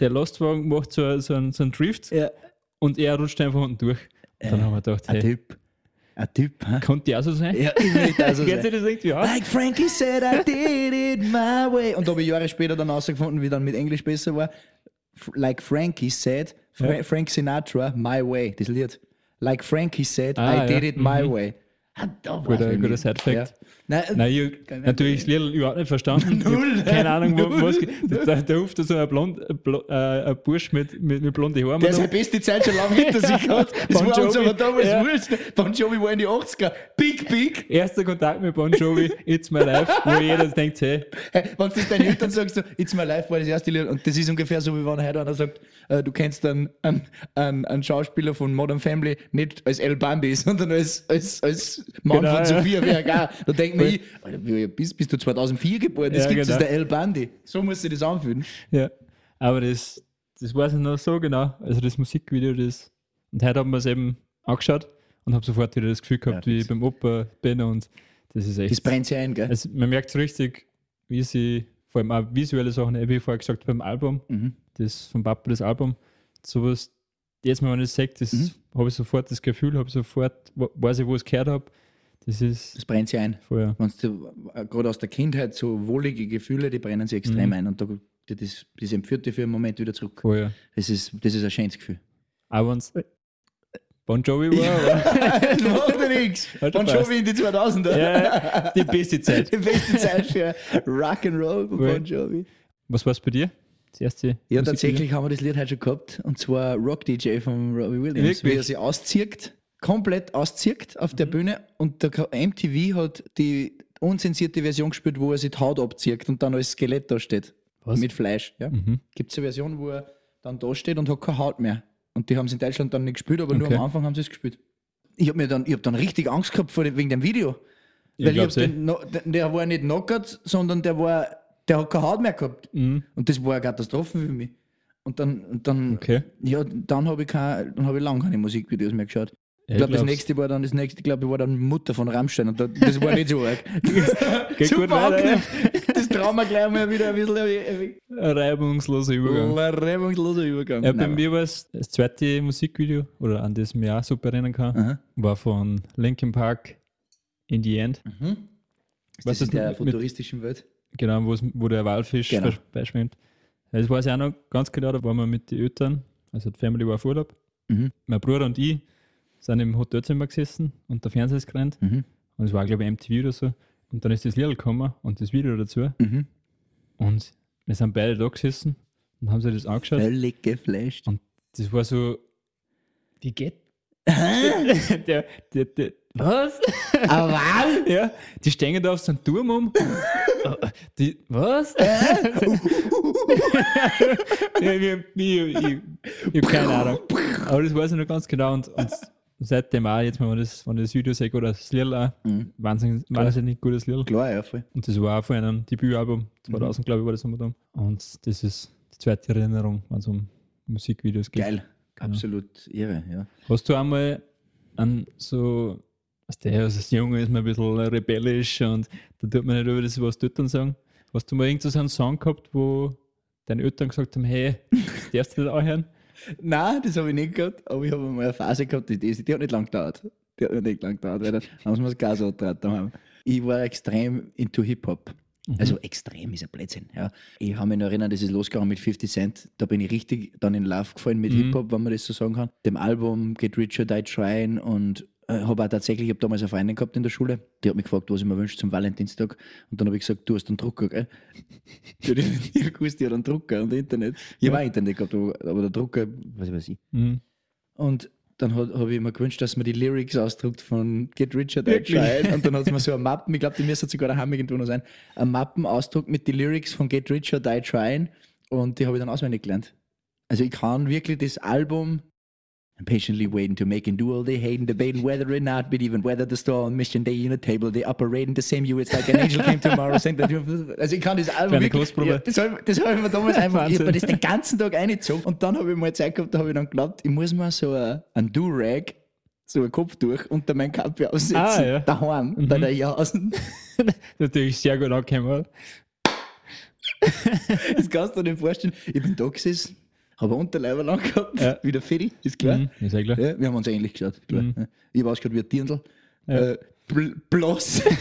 Der Lastwagen macht so, so, einen, so einen Drift Ja. Und er rutscht einfach unten durch. Dann Äh, haben wir gedacht, Ein hey, Typ. Ein Typ, hä? konnte auch so sein? Ja, ich will also sein. das irgendwie aus? Like Frankie said, I did it my way. Und da habe ich Jahre später dann herausgefunden, wie dann mit Englisch besser war. Like Frankie said, Fra Ja. Frank Sinatra, my way, das Lied. Like Frankie said, Ah, I did ja. it my Mhm. way. Guter- guter. Side-Fact. Ja. Nein, Nein, ich natürlich das Lied überhaupt nicht verstanden. Null. Keine Ahnung, wo, was. Da, da ruft so ein, blond, ein, Blo- äh, ein Bursch mit, mit, mit blonden Haaren. der seine beste Zeit schon lange hinter sich gehabt. Das Bon war uns Jovi. aber damals Ja. wurscht. Bon Jovi war in die 80er. Big, big. Erster Kontakt mit Bon Jovi, It's My Life, wo jeder denkt, hey, Hey, wenn du das deinen Eltern sagst, so, It's My Life war das erste Lied. Und das ist ungefähr so, wie wenn heute einer sagt, äh, du kennst einen, einen, einen, einen Schauspieler von Modern Family nicht als El Bandi, sondern als, als, als Mann Genau, von. Sophia Vergara. Da denkt man, ich, Alter, wie bist, bist du 2004 geboren? Das Ja, gibt es, genau. der El Bandi. So muss sich das anfühlen. ja. Aber das, das weiß ich noch so genau. Also das Musikvideo, das. Und heute haben wir es eben angeschaut und habe sofort wieder das Gefühl gehabt, Ja, wie fix. ich beim Opa bin und das ist echt. Das brennt sich ein, gell? also man merkt so richtig, wie sie, vor allem auch visuelle Sachen, wie ich vorher gesagt beim Album, Mhm. das vom Papa, das Album, sowas, jetzt mal, wenn ich es sage, das Mhm. habe ich sofort das Gefühl, habe sofort, weiß ich, wo ich es gehört habe. Das ist Das brennt sich ein. vorher. Du äh, gerade aus der Kindheit so wohlige Gefühle, die brennen sich extrem Mhm. ein. Und da, das, das entführt dich für einen Moment wieder zurück. vorher. Das ist, das ist ein schönes Gefühl. Auch wenn es Bon Jovi war, aber das macht ja nichts. Bon Jovi in die 2000er. ja, die beste Zeit. Die beste Zeit für Rock'n'Roll von. Bon Jovi. Was war es bei dir? Das erste? Ja, tatsächlich haben wir das Lied heute schon gehabt. Und zwar Rock DJ von Robbie Williams. Wirklich? Wie er sich auszieht, komplett auszieht auf der Mhm. Bühne. Und der MTV hat die unzensierte Version gespielt, wo er sich die Haut abzieht und dann als Skelett da steht. Was? Mit Fleisch. Ja. Mhm. Gibt es eine Version, wo er dann da steht und hat keine Haut mehr. Und die haben sie in Deutschland dann nicht gespielt, aber nur Okay. am Anfang haben sie es gespielt. Ich habe mir dann, ich hab dann richtig Angst gehabt vor dem, wegen dem Video. Ich Weil ich den, der war nicht knockert, sondern der war, der hat keine Haut mehr gehabt. Mhm. Und das war eine Katastrophe für mich. Und dann, und dann, Okay. ja, dann habe ich, kein- dann hab ich lange keine Musikvideos mehr geschaut. Ich glaube, das nächste war dann das nächste, glaube, ich war dann Mutter von Rammstein und da, das war nicht so arg. Geht gut weiter. Das trauen wir gleich mal wieder ein bisschen reibungsloser Übergang. reibungsloser Übergang. Ja, bei Nein, mir war es das zweite Musikvideo, oder an das ich mich auch super erinnern kann, Aha. war von Linkin Park In the End. Mhm. Ist Was das ist in der futuristischen Welt? Genau, wo der Walfisch Genau. beischwimmt. Das weiß ich auch noch ganz genau, da waren wir mit den Eltern, also die Family war auf Urlaub. Mhm. Mein Bruder und ich sind im Hotelzimmer gesessen und der Fernseher ist gerannt. Mhm. Und es war, glaube ich, MTV oder so. Und dann ist das Lied gekommen und das Video dazu. Mhm. Und wir sind beide da gesessen und haben sich das angeschaut. Völlig geflasht. Und das war so, wie geht der, der, der, was? Aber was? ja, die stehen da auf so einen Turm um. die, was? ja, ich, ich, ich, ich, habe keine Ahnung. Aber das weiß ich noch ganz genau. Und, und seitdem auch, jetzt mal, wenn ich das, wenn ich das Video sehe oder das Lied auch, Mhm. wahnsinnig, wahnsinnig gutes Lied. Klar, ja, voll. Und das war auch von einem Debütalbum, 2000, glaube ich, war das einmal da. Und das ist die zweite Erinnerung, wenn es um Musikvideos geht. Geil. Absolut irre, ja. Hast du einmal an so, der, also das Junge ist man ein bisschen rebellisch und da tut man nicht über das, was die Eltern sagen. Hast du mal irgend so einen Song gehabt, wo deine Eltern gesagt haben, hey, darfst du das auch hören? Nein, das habe ich nicht gehabt, aber ich habe mal eine Phase gehabt, die, die, hat nicht lang gedauert. Die hat nicht lang gedauert, weil dann haben sie mir das Gas angetragen haben. Ich war extrem into Hip-Hop. Also extrem ist ein Blödsinn. Ja. Ich habe mich noch erinnert, das ist losgegangen mit 50 Cent. Da bin ich richtig dann in Love gefallen mit Hip-Hop, wenn man das so sagen kann. Dem Album Get Rich or Die Trying und habe auch tatsächlich, ich habe damals eine Freundin gehabt in der Schule, die hat mich gefragt, was ich mir wünsche zum Valentinstag. Und dann habe ich gesagt, du hast einen Drucker, gell? Die hat nicht gewusst, die hat einen Drucker und Internet. Ich habe auch Internet gehabt, aber der Drucker, was weiß ich. Mhm. Und dann habe ich mir gewünscht, dass man die Lyrics ausdruckt von Get Richard? Try. Und dann hat mir so eine Mappen, ich glaube, die müsste sogar daheim irgendwo noch sein, eine Mappen ausdruckt mit den Lyrics von Get Rich or Die Trying. Und die habe ich dann auswendig gelernt. Also ich kann wirklich das Album I'm patiently waiting to make and do all they hating, debating whether or not, but even whether the storm, mission day in a table, they operating the same you, it's like an angel came tomorrow. sent that you- Also ich kann das Album Kleine wirklich, ja, das habe hab ich mir damals einfach, ich habe mir das den ganzen Tag eingezogen und dann habe ich mal Zeit gehabt, da habe ich dann geglaubt, ich muss mir so ein, ein Do-Rag, so ein Kopftuch unter mein Kappe aufsetzen, Ah, ja. daheim, bei der Jausen. Natürlich sehr gut angekommen. Das kannst du dir vorstellen. Ich bin da gesessen, habe Unterleiber lang gehabt, Ja. wie der Fedi, ist klar. Mhm, ist ja klar. Ja, wir haben uns ähnlich geschaut. Klar. Mhm. Ich habe ausgeschaut wie ein Dirndl. Ja. Äh, bl bloß.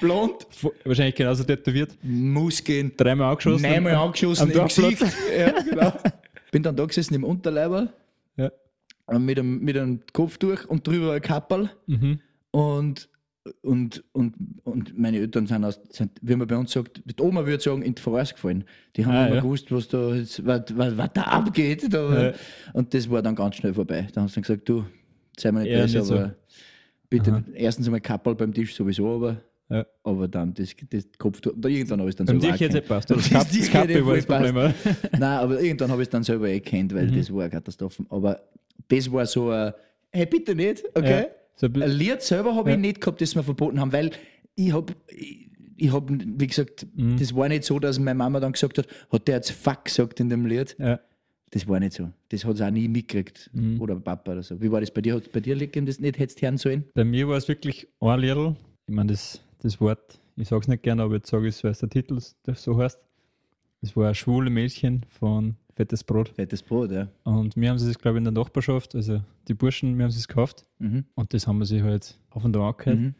Blond, Wahrscheinlich genauso tätowiert. Muskeln, Dreimal angeschossen. neunmal angeschossen am im Dorfplatz. Gesicht. Ja, genau. Bin dann da gesessen im Unterleiber Ja. mit einem, mit einem Kopftuch und drüber ein Kapperl. Mhm. Und, und, und, und meine Eltern sind, aus, sind, wie man bei uns sagt, die Oma würde sagen, in die Voraus gefallen. Die haben Ah, immer ja. gewusst, was da, jetzt- was, was, was da abgeht. Da. Ja. Und das war dann ganz schnell vorbei. Da haben sie dann gesagt, du, sei mir nicht Eher böse, nicht so. aber bitte Aha. erstens einmal Kappel beim Tisch sowieso, aber, Ja. aber dann das, das Kopftuch. Da irgendwann habe ich es dann Beim selber erkannt. passt. Das, Kap das Kappe war das Problem. oder? Nein, aber irgendwann habe ich es dann selber erkannt, Mhm. weil das war eine Katastrophe. Aber das war so ein, hey, bitte nicht, okay? So Lied selber habe Ja. ich nicht gehabt, das wir verboten haben, weil ich habe, ich, ich hab, wie gesagt, Mhm. das war nicht so, dass meine Mama dann gesagt hat, hat der jetzt Fuck gesagt in dem Lied. Ja. Das war nicht so. Das hat sie auch nie mitgekriegt. Mhm. Oder Papa oder so. Wie war das bei dir? Hat bei dir liegen, das nicht hättest hören sollen? Bei mir war es wirklich ein Liedl. Ich meine, das, das Wort, ich sage es nicht gerne, aber jetzt sage ich es, weil es der Titel so heißt. Es war ein schwule Mädchen von Fettes Brot. Fettes Brot, ja. Und wir haben sie das, glaube ich, in der Nachbarschaft, also die Burschen, wir haben sie es gekauft. Mhm. Und das haben wir sich halt auf und an angehört. Mhm.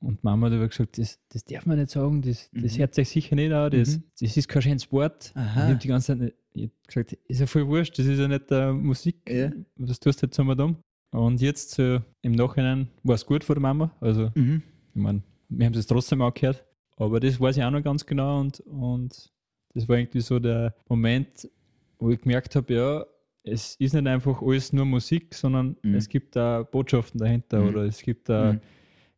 Und Mama hat aber gesagt, das, das darf man nicht sagen, das, das Mhm. hört sich sicher nicht an, das, Mhm. das ist kein schönes Wort. Aha. Und ich habe die ganze Zeit gesagt, ist ja voll wurscht, das ist ja nicht äh, Musik, Ja. das tust du jetzt einmal dumm. Und jetzt so im Nachhinein war es gut für die Mama, also Mhm. ich meine, wir haben es trotzdem angehört, aber das weiß ich auch noch ganz genau und, und das war irgendwie so der Moment, wo ich gemerkt habe, ja, es ist nicht einfach alles nur Musik, sondern Mhm. es gibt da Botschaften dahinter Mhm. oder es gibt da Mhm.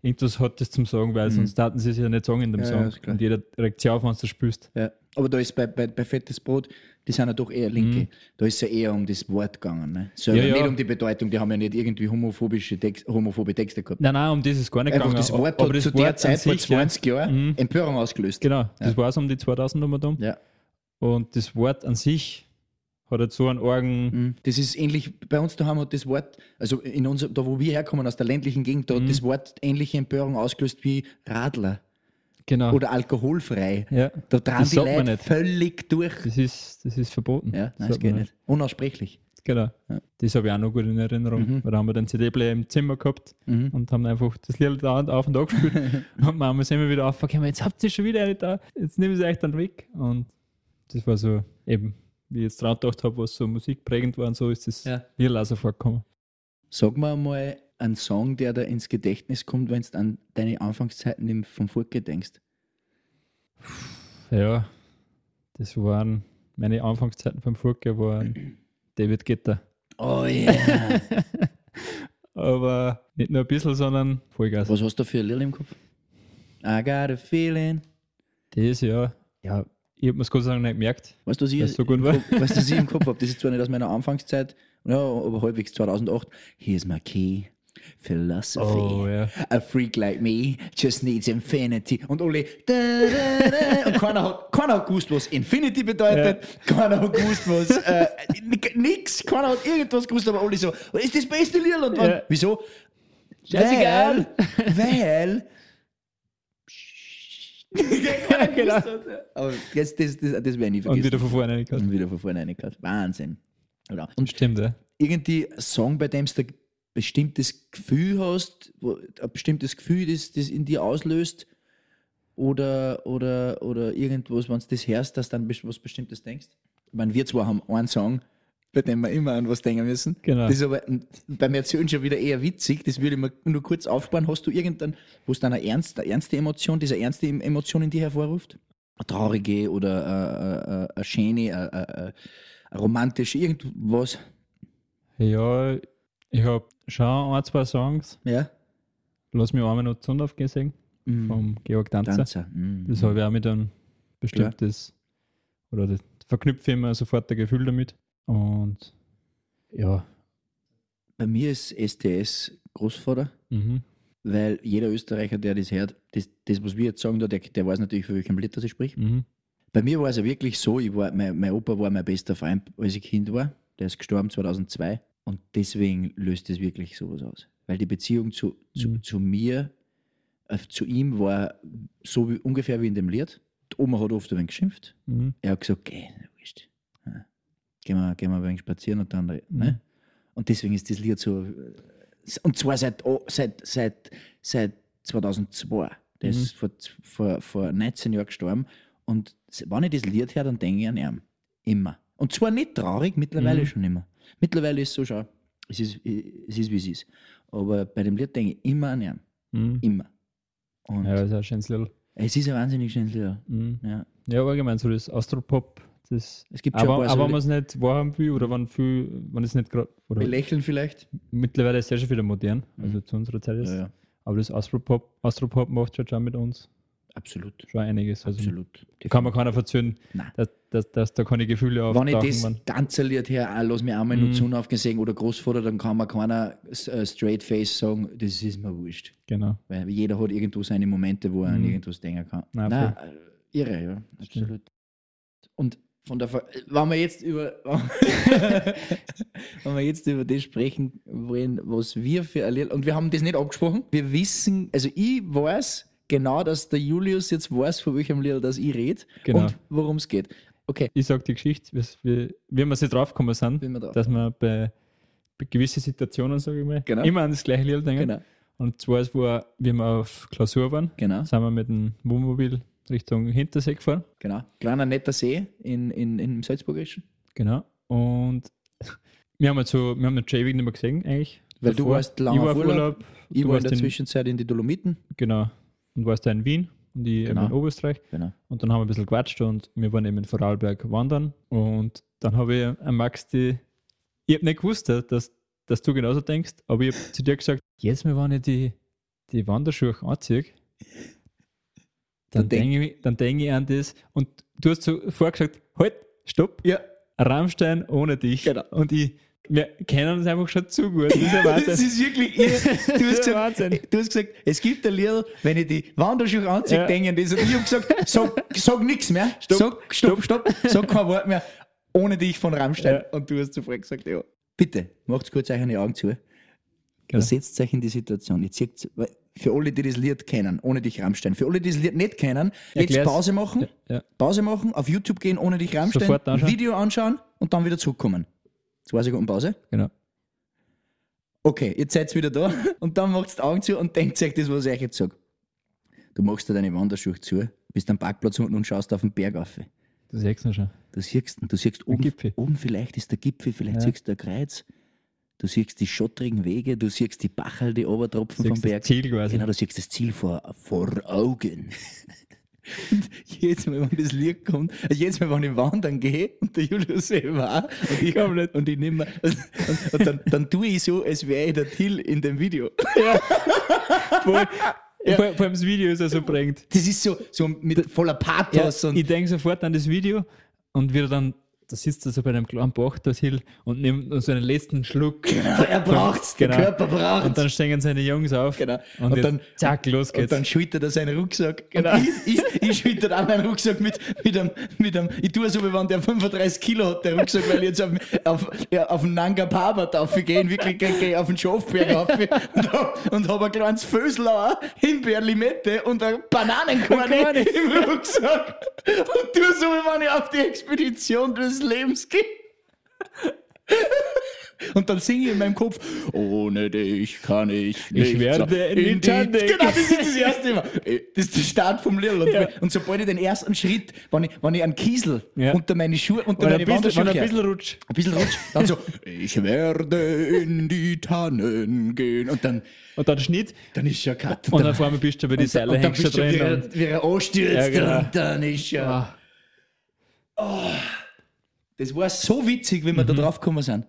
irgendwas hat das zum Sagen, weil Mhm. sonst taten sie es ja nicht sagen in dem Ja, ja, Song. klar. und jeder regt sich auf, wenn du spürst. Ja. Aber da ist bei, bei, bei Fettes Brot, die sind ja doch eher Linke. Mhm. Da ist ja eher um das Wort gegangen. Ne? Selber, Ja, ja. Nicht um die Bedeutung, die haben ja nicht irgendwie homophobische Text, homophobe Texte gehabt. Nein, nein, um das ist gar nicht Einfach gegangen. das Wort aber hat das zu Wort der Zeit vor sich, ja. 20 Jahren Mhm. Empörung ausgelöst. Genau, das war es um die 2000 Nummer da. Ja. Und das Wort an sich hat jetzt so einen Orgen. Mhm. Das ist ähnlich, bei uns daheim hat das Wort, also in unser, da wo wir herkommen, aus der ländlichen Gegend, da Mhm. hat das Wort ähnliche Empörung ausgelöst wie Radler Genau. oder alkoholfrei. ja. Da dran Das die Leute nicht. völlig durch. Das ist, das ist verboten. Ja, Das nein, das sagt geht nicht. Unaussprechlich. Genau. Ja. Das habe ich auch noch gut in Erinnerung. Mhm. Weil da haben wir den CD-Player im Zimmer gehabt Mhm. und haben einfach das Lied dauernd auf und an gespielt. und Mama ist immer wieder aufgekommen, jetzt habt ihr schon wieder eine da, jetzt nehmen sie euch dann weg. Und das war so eben, wie ich jetzt dran gedacht habe, was so musikprägend war und so ist das Ja. Auch so vorgekommen. Sag mal mal einen Song, der da ins Gedächtnis kommt, wenn du an deine Anfangszeiten im- vom Furke denkst. Ja, das waren meine Anfangszeiten beim Furke waren David Guetta. Oh yeah. Aber nicht nur ein bisschen, sondern Vollgas. Was hast du für ein Lied im Kopf? I got a feeling. Das ja, ja, ich habe mir es Gott sei Dank nicht gemerkt. Weißt du, was ich, so gut war? Kopf, weißt du, was ich im Kopf habe? Das ist zwar nicht aus meiner Anfangszeit, ja, aber halbwegs 2008. Here's my key. Philosophy. Oh ja. A freak like me just needs infinity. Und alle. Da, da, da, und keiner hat, keiner hat gewusst, was Infinity bedeutet. Keiner hat gewusst, was. Äh, nix. Keiner hat irgendwas gewusst, aber alle so. Ist das beste Lied? Und dann, Ja. wieso? Scheißegal. Weil. weil Ja, genau. aber das, das, das, das werde ich nie Und vergessen. wieder von vorne reingehört. Und wieder von vorne reingehört. Wahnsinn. Oder? Und Stimmt, ja. irgendwie ein Song, bei dem du ein bestimmtes Gefühl hast, wo, ein bestimmtes Gefühl, das, das in dir auslöst, oder, oder, oder irgendwas, wenn du das hörst, dass du dann was Bestimmtes denkst. Ich meine, wir zwei haben einen Song, bei dem wir immer an was denken müssen. Genau. Das ist aber beim Erzählen schon wieder eher witzig. Das würde ich mir nur kurz aufsparen. Hast du irgendeinen, wo es dann eine ernste, eine ernste Emotion, diese ernste Emotion in dir hervorruft? Eine traurige oder eine, eine, eine schöne, eine, eine, eine romantische, irgendwas? Ja, ich habe schon ein, zwei Songs. Ja? Lass mich einmal noch die Sonne aufgehen singen, Mhm. vom Georg Danzer. Danzer. Mhm. Das habe ich auch mit einem bestimmtes, oder das verknüpfe ich immer sofort ein Gefühl damit. Und ja, Bei mir ist STS Großvater, mhm. weil jeder Österreicher, der das hört, das, das was wir jetzt sagen, der, der weiß natürlich, für welchen Lied das ich sprich. Mhm. Bei mir war es ja wirklich so, ich war, mein, mein Opa war mein bester Freund, als ich Kind war. Der ist gestorben 2002 und deswegen löst es wirklich sowas aus. Weil die Beziehung zu, zu, Mhm. zu mir, äh, zu ihm war so wie, ungefähr wie in dem Lied. Die Oma hat oft ein wenig geschimpft. Mhm. Er hat gesagt, geh, wurscht. Gehen wir, gehen wir ein wenig spazieren und dann. Mhm. Ne? Und deswegen ist das Lied so. Und zwar seit, oh, seit, seit, seit 2002. Der Mhm. ist vor, vor, vor 19 Jahren gestorben. Und wenn ich das Lied höre, dann denke ich an ihn. Immer. Und zwar nicht traurig, mittlerweile Mhm. schon immer. Mittlerweile ist es so, schau, es ist, es ist wie es ist. Aber bei dem Lied denke ich immer an ihn. Mhm. Immer. Und Ja, das ist ein schönes Lied. es ist ein wahnsinnig schönes Lied. Mhm. Ja. Ja, allgemein so das Astropop, das. Es gibt schon Aber, ein paar aber so wenn man es nicht wahrhaben will oder wenn viel, wenn es nicht gerade. Belächeln vielleicht. mittlerweile ist es ja schon wieder modern, also zu unserer Zeit ist. Ja, ja. Aber das Astropop, Astropop macht schon, schon mit uns Absolut. schon einiges. Also Absolut. da kann man keiner verzögern, Nein. dass, dass, dass da keine Gefühle Wenn ich das wenn- Tanzerlied her, auch lass mich einmal nur Mhm. die Sonne aufgesehen oder Großvater, dann kann man keiner äh, straight face sagen, das ist mir wurscht. Genau. Weil jeder hat irgendwo seine Momente, wo er an Mhm. irgendwas denken kann. Nein, Nein, äh, irre, ja, absolut. Und von der, Ver wenn wir jetzt über, wenn wir jetzt über das sprechen wollen, was wir für Lied, und wir haben das nicht abgesprochen, wir wissen, also ich weiß genau, dass der Julius jetzt weiß, von welchem Lied das ich rede Genau. und worum es geht. Okay, Ich sage die Geschichte, wie, wie, wir sie draufgekommen sind, wir drauf- dass wir bei, bei gewissen Situationen, sage ich mal, Genau. immer an das gleiche Lied denken. genau, Und zwar, war, wie wir auf Klausur waren, genau. sind wir mit dem Wohnmobil Richtung Hintersee gefahren. Genau. Kleiner netter See in, in, im Salzburgischen. Genau. Und wir haben jetzt so, wir haben den nicht mehr gesehen, eigentlich. Weil du Davor. warst lange ich war auf Urlaub, Urlaub. Ich du war in warst der Zwischenzeit in die Dolomiten. Genau. Und warst da in Wien und ich Genau. in Oberösterreich. Genau. Und dann haben wir ein bisschen gequatscht und wir waren eben in Vorarlberg wandern. Und dann habe ich an Max die, ich habe nicht gewusst, dass, dass du genauso denkst, aber ich habe zu dir gesagt, jetzt mal, wenn ich die, die Wanderschuhe anziehe, Dann dann denk- denke ich, dann denk ich an das. Und du hast so vorgesagt, halt, stopp, Ja. Rammstein ohne dich. Genau. Und ich, Wir kennen uns einfach schon zu gut. Das ist ja Das Wahnsinn. ist wirklich irre. Du hast, Das gesagt, Wahnsinn. du hast gesagt, es gibt ein Lied, wenn ich die Wanderschuhe anziehe, Ja. denke ich an das. Und ich habe gesagt, sag, sag nichts mehr. Stopp. Sag, stopp, stopp. Sag kein Wort mehr. Ohne dich von Rammstein. Ja. Und du hast sofort gesagt, ja. Bitte, macht kurz euch eine Augen zu. Genau. Versetzt euch in die Situation. Seht, weil für alle, die das Lied kennen, ohne dich Rammstein. Für alle, die das Lied nicht kennen, jetzt Erklär's. Pause machen. Ja. Pause machen, auf YouTube gehen, ohne dich Rammstein. Sofort anschauen. Video anschauen und dann wieder zurückkommen. Zwei Sekunden Pause. Genau. Okay, jetzt seid ihr wieder da und dann macht die Augen zu und denkt euch das, was ich euch jetzt sage. Du machst dir deine Wanderschuhe zu, bist am Parkplatz unten und schaust auf den Berg auf. Du siehst ihn schon. Du siehst, du siehst oben, Gipfel. oben vielleicht ist der Gipfel, vielleicht Ja. siehst du ein Kreuz. Du siehst die schottrigen Wege, du siehst die Bachel, die Obertropfen vom Siehst das Berg. Ziel quasi. Genau, du siehst das Ziel vor, vor Augen. Und jedes Mal, wenn das Lied kommt, also jedes Mal, wenn ich wandern gehe und der Julius eben auch, und ich, und ich nehme, und, und dann, dann tue ich so, als wäre ich der Till in dem Video. Voll, vor, vor allem das Video ist ja so prägend. Das ist so, so mit voller Ja, Pathos und ich denke sofort an das Video und wieder dann, da sitzt er so bei einem kleinen Bach, das Hill, und nimmt so einen letzten Schluck. er braucht's, der Genau. Körper braucht's. Und dann steigen seine Jungs auf. Genau. Und, Und dann- zack, los Und geht's. dann schüttet er seinen Rucksack. Genau. Und ich, ich, ich schütte auch meinen Rucksack mit, mit, einem, mit einem, ich tue so, wie wenn der 35 Kilo hat, der Rucksack, weil ich jetzt auf, auf, ja, auf den Nanga Parbat aufgehe, wirklich gehe, auf den Schafberg auf und hab, und hab ein kleines Fösler, Himbeerlimette und ein Bananenkorn Korn. im Rucksack. Und tue so, wie wenn ich auf die Expedition des Lebens gehe. Und dann singe ich in meinem Kopf, ohne dich kann ich nicht. werde in die Titanic. Genau, das ist das erste Immer. Das ist der Start vom Lied. Und, Ja. und sobald ich den ersten Schritt, wenn ich, wenn ich einen Kiesel Ja. unter meine Schuhe, unter Wenn meine ein bisschen, Wanderschuhe ein bisschen rutscht. ein bisschen rutsch, dann so, ich werde in die Tannen gehen. Und dann, Und dann Schnitt. dann ist schon cut. Und auf einmal bist du bei die und, dann- Seile dann hängst du drin. und- wieder anstürzt Ja, genau. und dann ist schon... Ah, Das war so witzig, wie wir da drauf gekommen sind.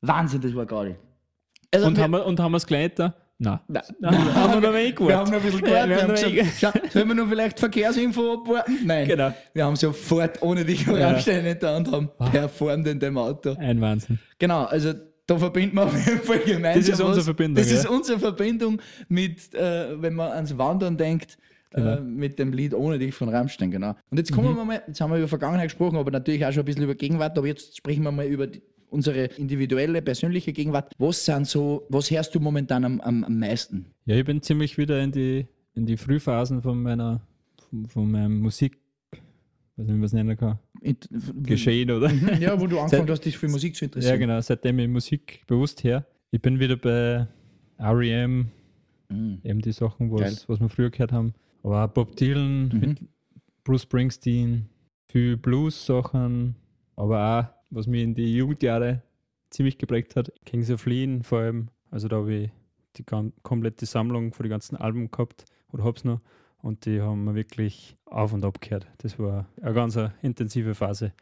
Wahnsinn, das war gerade. Also Und wir- haben wir, und haben wir es gleich da? Nein. Nein. Nein, haben wir noch wenig Wir haben noch ein bisschen gewartet. Ja, wir haben noch gesagt, schau, sollen wir noch vielleicht Verkehrsinfo abwarten? Nein. Genau. Wir haben sofort ohne dich und Ja. Nicht da und haben performt in dem Auto. Ein Wahnsinn. Genau, also da verbinden wir auf jeden Fall gemeinsam. Das ist unsere. Verbindung, Das ja. ist unsere Verbindung mit, äh, wenn man ans Wandern denkt, äh, Genau. mit dem Lied Ohne dich von Rammstein, genau. Und jetzt kommen Mhm. wir mal, jetzt haben wir über Vergangenheit gesprochen, aber natürlich auch schon ein bisschen über Gegenwart, aber jetzt sprechen wir mal über die, unsere individuelle, persönliche Gegenwart. Was sind so, was hörst du momentan am, am, am meisten? Ja, ich bin ziemlich wieder in die, in die Frühphasen von meiner, von, von meinem Musik, weiß nicht, es nennen kann, Int- Geschehen oder. Ja, wo du angefangen hast, dich für Musik zu interessieren. Ja, genau, seitdem ich Musik bewusst her. Ich bin wieder bei REM, Mhm. eben die Sachen, Geil. was, was wir früher gehört haben. Aber auch Bob Dylan, Mhm. mit Bruce Springsteen, viel Blues-Sachen, aber auch, was mich in die Jugendjahre ziemlich geprägt hat, Kings of Lean vor allem. Also da habe ich die komplette Sammlung von den ganzen Alben gehabt oder hab's noch. Und die haben wir wirklich auf und ab gehört. Das war eine ganz intensive Phase.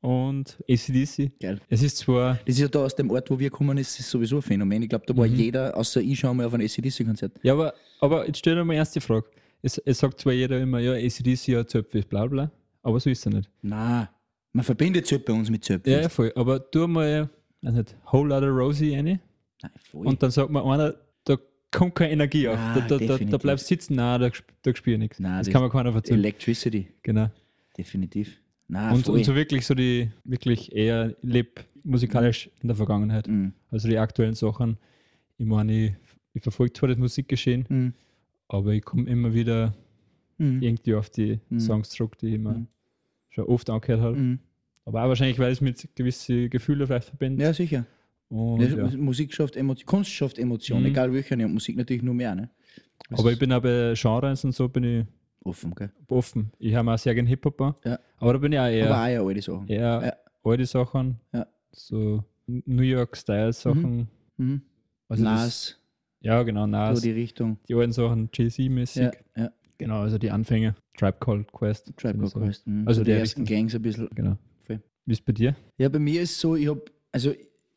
Und ACDC. Geil. Es ist zwar Das ist ja da aus dem Ort, wo wir kommen, ist es sowieso ein Phänomen. Ich glaube, da war Mhm. jeder, außer ich, schon mal auf ein ACDC-Konzert. Ja, aber, aber jetzt stell dir mal erst die Frage. Es, es sagt zwar jeder immer, ja, ACDC hat Zöpfe, bla bla, aber so ist es nicht. Na, man verbindet Zöpfe bei uns mit Zöpfe. Ja, ja, voll. Aber tu mal, weiß nicht, Whole Lotta Rosie rein Nein, voll. und dann sagt man einer, da kommt keine Energie auf. Ah, Da, da, da, da bleibst du sitzen, nein, da, da spüre ich nichts. Nein, das das- kann man keiner erzählen. Electricity, Genau. definitiv. Nein, und, und so wirklich so die, wirklich eher leb musikalisch in der Vergangenheit. Mhm. Also die aktuellen Sachen. Ich meine, ich, ich verfolge zwar das Musikgeschehen, Mhm. Aber ich komme immer wieder Mhm. irgendwie auf die Mhm. Songs zurück, die ich mir Mhm. schon oft angehört habe. Mhm. Aber auch wahrscheinlich, weil es mit gewissen Gefühlen vielleicht verbindet. Ja, sicher. Und, Ja, ja. Musik schafft Emotion, Kunst schafft Emotion, Mhm. egal welche, und Musik natürlich nur mehr. Ne? Das Aber ich bin auch bei Genres und so bin ich offen, gell? offen. Ich habe auch sehr gerne Hip-Hop. an. Ja. Aber da bin ich auch Aber eher, auch ja alte Sachen. eher Ja. alte Sachen. Ja. So New York-Style-Sachen. Mhm. Also das- Nas, Ja, genau, so Nas. die Richtung. die alten Sachen, Jay-Z-mäßig. Ja, ja. Genau, also die Anfänge. Tribe Called Quest. Tribe Called so. Quest. Mhm. Also so die der ersten Richtung. Gangs ein bisschen. Genau. Voll. Wie ist bei dir? Ja, bei mir ist so, ich habe, also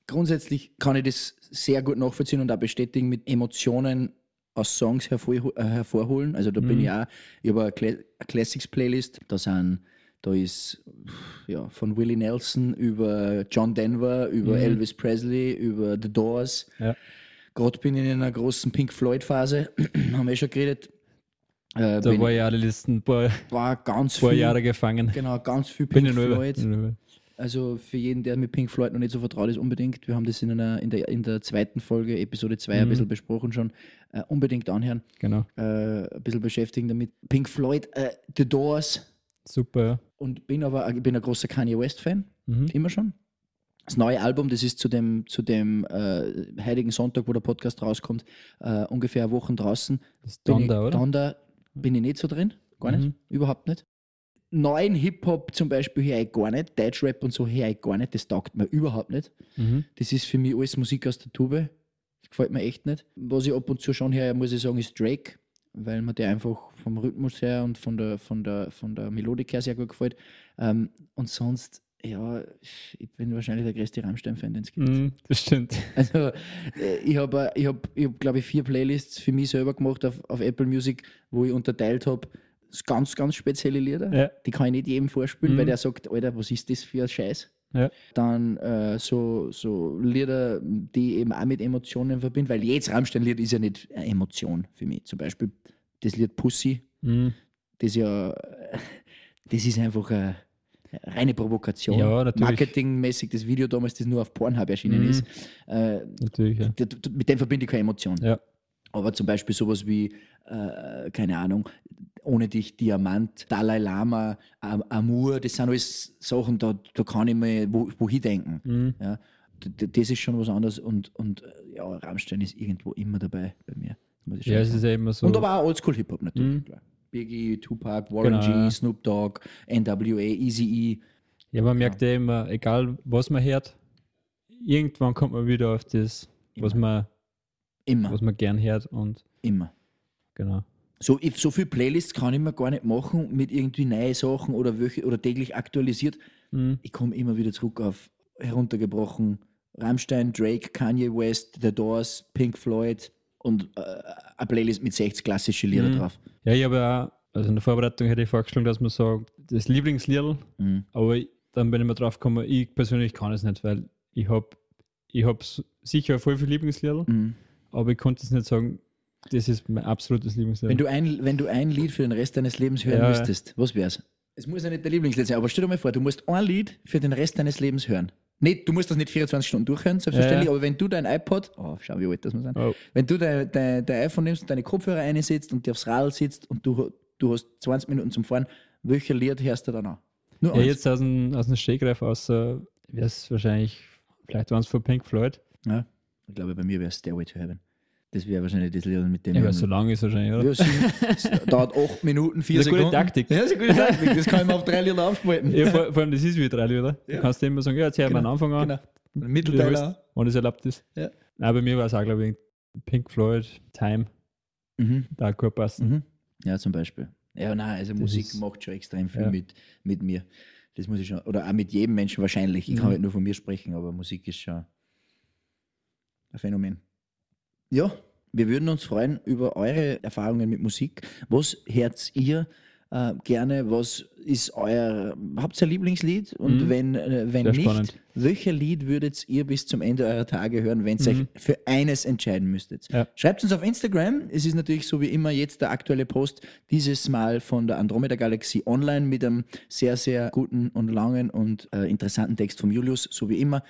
grundsätzlich kann ich das sehr gut nachvollziehen und auch bestätigen mit Emotionen aus Songs hervor, äh, hervorholen. Also da bin Mhm. ich auch, ich habe eine, Cla eine Classics-Playlist, da sind Da ist ja, von Willie Nelson über John Denver, über Mhm. Elvis Presley, über The Doors. Ja. Gerade bin ich in einer großen Pink Floyd-Phase, haben wir eh schon geredet. Äh, Da war ja die letzten paar, war ganz paar viel, Jahre gefangen. genau, ganz viel Pink. Floyd. bin über. Also für jeden, der mit Pink Floyd noch nicht so vertraut ist, unbedingt. Wir haben das in, einer, in, der, in der zweiten Folge, Episode 2, ein Mhm. bisschen besprochen schon. Äh, unbedingt anhören, Genau. äh, ein bisschen beschäftigen damit. Pink Floyd, äh, The Doors Super, ja. und bin aber bin ein großer Kanye West-Fan, Mhm. immer schon. Das neue Album, das ist zu dem, zu dem äh, Heiligen Sonntag, wo der Podcast rauskommt, äh, ungefähr eine Woche draußen. Das ist Bin Donda, ich, oder? Donda bin ich nicht so drin, gar nicht, Mhm. überhaupt nicht. Neuen Hip-Hop zum Beispiel höre ich gar nicht, Deutschrap und so höre ich gar nicht, das taugt mir überhaupt nicht. Mhm. Das ist für mich alles Musik aus der Tube. Das gefällt mir echt nicht. Was ich ab und zu schon höre, muss ich sagen, ist Drake, weil mir der einfach vom Rhythmus her und von der, von der, von der Melodik her sehr gut gefällt. Ähm, und sonst, ja, ich bin wahrscheinlich der größte Rammstein-Fan, den es gibt. Mhm, das stimmt. Also, äh, ich habe, ich hab, ich hab, glaube ich, vier Playlists für mich selber gemacht auf, auf Apple Music, wo ich unterteilt habe, ganz, ganz spezielle Lieder. Ja. Die kann ich nicht jedem vorspielen, Mhm. weil der sagt, Alter, was ist das für ein Scheiß? Ja. Dann äh, so, so Lieder, die eben auch mit Emotionen verbinde, weil jedes Rammstein-Lied ist ja nicht eine Emotion für mich. Zum Beispiel das Lied Pussy, Mhm. das ja, das ist einfach eine reine Provokation. Ja, natürlich. Marketingmäßig das Video damals, das nur auf Pornhub erschienen Mhm. ist. Äh, Natürlich, ja. d- mit dem verbinde ich keine Emotion. Ja. Aber zum Beispiel sowas wie, äh, keine Ahnung, ohne dich Diamant, Dalai Lama, Am Amur, das sind alles Sachen, da, da kann ich mir wo, wohin denken. Mhm. Ja. Das ist schon was anderes und, und äh, ja, Rammstein ist irgendwo immer dabei bei mir. Ja, es ist ja immer so. und aber auch Oldschool-Hip-Hop natürlich. Mhm. Klar. Biggie, Tupac, Warren Genau, G. Snoop Dogg, NWA, Eazy-E. Ja, man merkt ja immer, egal was man hört, irgendwann kommt man wieder auf das, was Immer. man, Immer, was man gern hört und immer. genau. So, ich, so viel Playlists kann ich mir gar nicht machen mit irgendwie neuen Sachen oder, wöch, oder täglich aktualisiert. Mhm. Ich komme immer wieder zurück auf heruntergebrochen Rammstein, Drake, Kanye West, The Doors, Pink Floyd und äh, eine Playlist mit 60 klassische Lieder Mhm. drauf. Ja, ich habe ja, also in der Vorbereitung hätte ich vorgeschlagen, dass man sagt, das Lieblingslied, Mhm. aber dann bin ich mir drauf gekommen, ich persönlich kann es nicht, weil ich habe ich hab sicher voll viele Lieblingslieder, Mhm. aber ich konnte es nicht sagen, das ist mein absolutes Lieblingslied. Wenn, du ein, wenn du ein Lied für den Rest deines Lebens hören Ja, müsstest, was wär's? Es muss ja nicht dein Lieblingslied sein, aber stell dir mal vor, du musst ein Lied für den Rest deines Lebens hören. Nicht, du musst das nicht 24 Stunden durchhören, selbstverständlich, Ja, ja. aber wenn du dein iPod, oh, schau, wie alt das muss sein, oh, wenn du dein, dein, dein iPhone nimmst und deine Kopfhörer einsetzt und dir aufs Rad sitzt und du, du hast 20 Minuten zum Fahren, welcher Lied hörst du dann an? Nur ja, eins. jetzt aus dem, aus dem Stegreif aus, äh, wäre es wahrscheinlich, vielleicht waren es von Pink Floyd, Ja, ich glaube, bei mir wäre es Stairway to Heaven. Das wäre wahrscheinlich das Lied, mit dem ja, so lang ist wahrscheinlich, oder? Ja, es dauert 8 Minuten, 4 Das ist eine Sekunden. gute Taktik. Ja, das ist eine gute Taktik. Das kann ich mir auf drei Lieder aufspalten. Ja, vor, vor allem, das ist wie drei Lieder. Du Ja. kannst du immer sagen, ja, jetzt hör mal Genau, am Anfang an, Genau. Du Mittelteil wenn es erlaubt ist. Ja. Nein, bei mir war es auch, glaube ich, Pink Floyd, Time, Mhm. da gut passen. Mhm. Ja, zum Beispiel. Ja, nein, also Das Musik ist- macht schon extrem viel Ja. mit, mit mir. Das muss ich schon, oder auch mit jedem Menschen wahrscheinlich. Ich kann Mhm. halt nur von mir sprechen, aber Musik ist schon ein Phänomen. Ja, wir würden uns freuen über eure Erfahrungen mit Musik. Was hört ihr äh, gerne? Was ist euer, habt ihr ein Lieblingslied? Und Mhm. wenn, äh, wenn Sehr nicht, spannend. welcher Lied würdet ihr bis zum Ende eurer Tage hören, wenn ihr euch Mhm. für eines entscheiden müsstet? Ja. Schreibt uns auf Instagram. Es ist natürlich so wie immer jetzt der aktuelle Post, dieses Mal von der Andromeda Galaxie online mit einem sehr, sehr guten und langen und äh, interessanten Text vom Julius, so wie immer.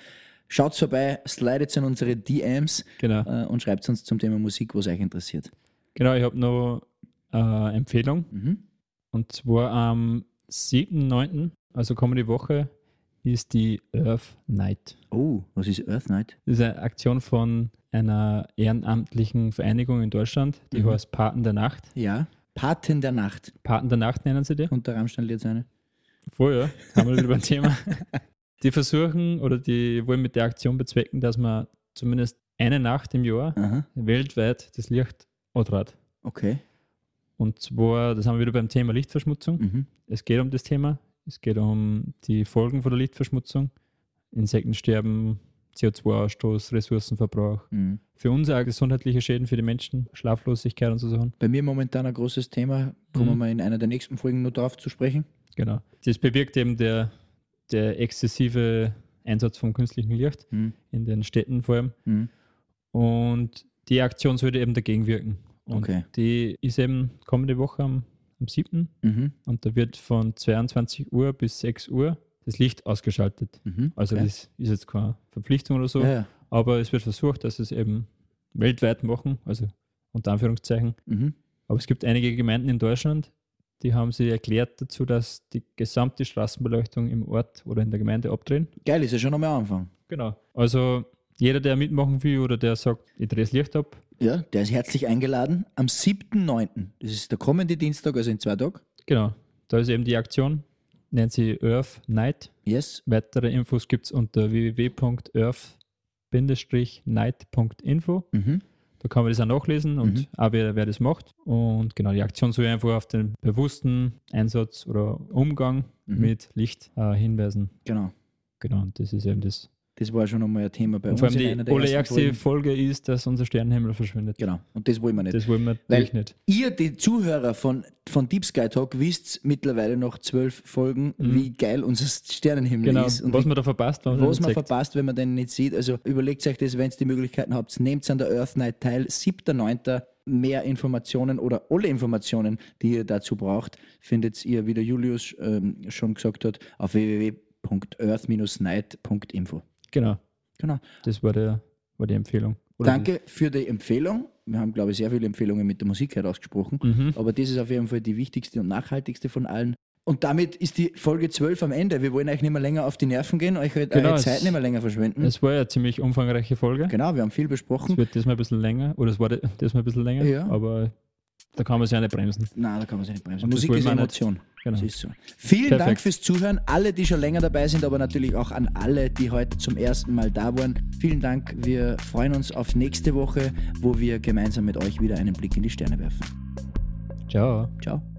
Schaut vorbei, slidet in unsere DMs Genau. äh, und schreibt uns zum Thema Musik, was euch interessiert. Genau, ich habe noch eine Empfehlung. Mhm. Und zwar am 7.9., also kommende Woche, ist die Earth Night. Oh, was ist Earth Night? Das ist eine Aktion von einer ehrenamtlichen Vereinigung in Deutschland, die Mhm. heißt Paten der Nacht. Ja, Paten der Nacht. Paten der Nacht nennen sie die. Und der Rammstein jetzt eine. Ja. Haben wir wieder beim Thema. Die versuchen oder die wollen mit der Aktion bezwecken, dass man zumindest eine Nacht im Jahr Aha, weltweit das Licht antrat. okay. Und zwar, das haben wir wieder beim Thema Lichtverschmutzung. Mhm. Es geht um das Thema. Es geht um die Folgen von der Lichtverschmutzung. Insektensterben, CO2-Ausstoß, Ressourcenverbrauch. Mhm. Für uns auch gesundheitliche Schäden für die Menschen, Schlaflosigkeit und so Sachen. Bei mir momentan ein großes Thema, kommen Mhm. wir mal in einer der nächsten Folgen noch drauf zu sprechen. Genau. Das bewirkt eben der, der exzessive Einsatz von künstlichem Licht Hm. in den Städten vor allem. Hm. Und die Aktion sollte eben dagegen wirken. Und Okay. die ist eben kommende Woche am, am 7. Mhm. Und da wird von 22 Uhr bis 6 Uhr das Licht ausgeschaltet. Mhm. Also okay. das ist jetzt keine Verpflichtung oder so, ja, ja. aber es wird versucht, dass es eben weltweit machen, also unter Anführungszeichen. Mhm. Aber es gibt einige Gemeinden in Deutschland, die haben sich erklärt dazu, dass die gesamte Straßenbeleuchtung im Ort oder in der Gemeinde abdrehen. Geil, ist ja schon einmal Anfang. Genau. Also jeder, der mitmachen will oder der sagt, ich drehe das Licht ab, Ja, der ist herzlich eingeladen am 7.9. Das ist der kommende Dienstag, also in zwei Tagen. genau. Da ist eben die Aktion, nennt sie Earth Night. Yes. Weitere Infos gibt es unter www.earth-night.info. Mhm. Da kann man das auch nachlesen und Mhm. auch wer, wer das macht. Und genau, die Aktion soll einfach auf den bewussten Einsatz oder Umgang Mhm. mit Licht äh, hinweisen. Genau. Genau, und das ist eben das. Das war schon einmal ein Thema bei Und uns. vor allem in die einer der Folgen. Folge ist, dass unser Sternenhimmel verschwindet. Genau. Und das wollen wir nicht. Das wollen wir Weil- nicht. Ihr, die Zuhörer von, von Deep Sky Talk, wisst mittlerweile nach zwölf Folgen, Mhm. wie geil unser Sternenhimmel Genau, ist. Und was man da verpasst, wenn was man man nicht zeigt. verpasst, wenn man den nicht sieht. Also überlegt euch das, wenn ihr die Möglichkeiten habt. Nehmt an der Earth Night teil. 7.9. Mehr Informationen oder alle Informationen, die ihr dazu braucht, findet ihr, wie der Julius ähm, schon gesagt hat, auf www.earth-night.info. Genau, Genau. das war, der, war die Empfehlung. Oder Danke für die Empfehlung. Wir haben, glaube ich, sehr viele Empfehlungen mit der Musik herausgesprochen. Mhm. Aber das ist auf jeden Fall die wichtigste und nachhaltigste von allen. Und damit ist die Folge 12 am Ende. Wir wollen euch nicht mehr länger auf die Nerven gehen, euch halt Genau, eure es- Zeit nicht mehr länger verschwenden. Es war ja eine ziemlich umfangreiche Folge. genau, wir haben viel Es besprochen. wird diesmal ein bisschen länger, oder es war diesmal ein bisschen länger, Ja. aber da kann man sich ja nicht bremsen. Nein, da kann man sich nicht bremsen. Und Musik ist. Emotion. Genau. Das ist so. Vielen Perfekt. Dank fürs Zuhören. Alle, die schon länger dabei sind, aber natürlich auch an alle, die heute zum ersten Mal da waren. Vielen Dank. Wir freuen uns auf nächste Woche, wo wir gemeinsam mit euch wieder einen Blick in die Sterne werfen. Ciao. Ciao.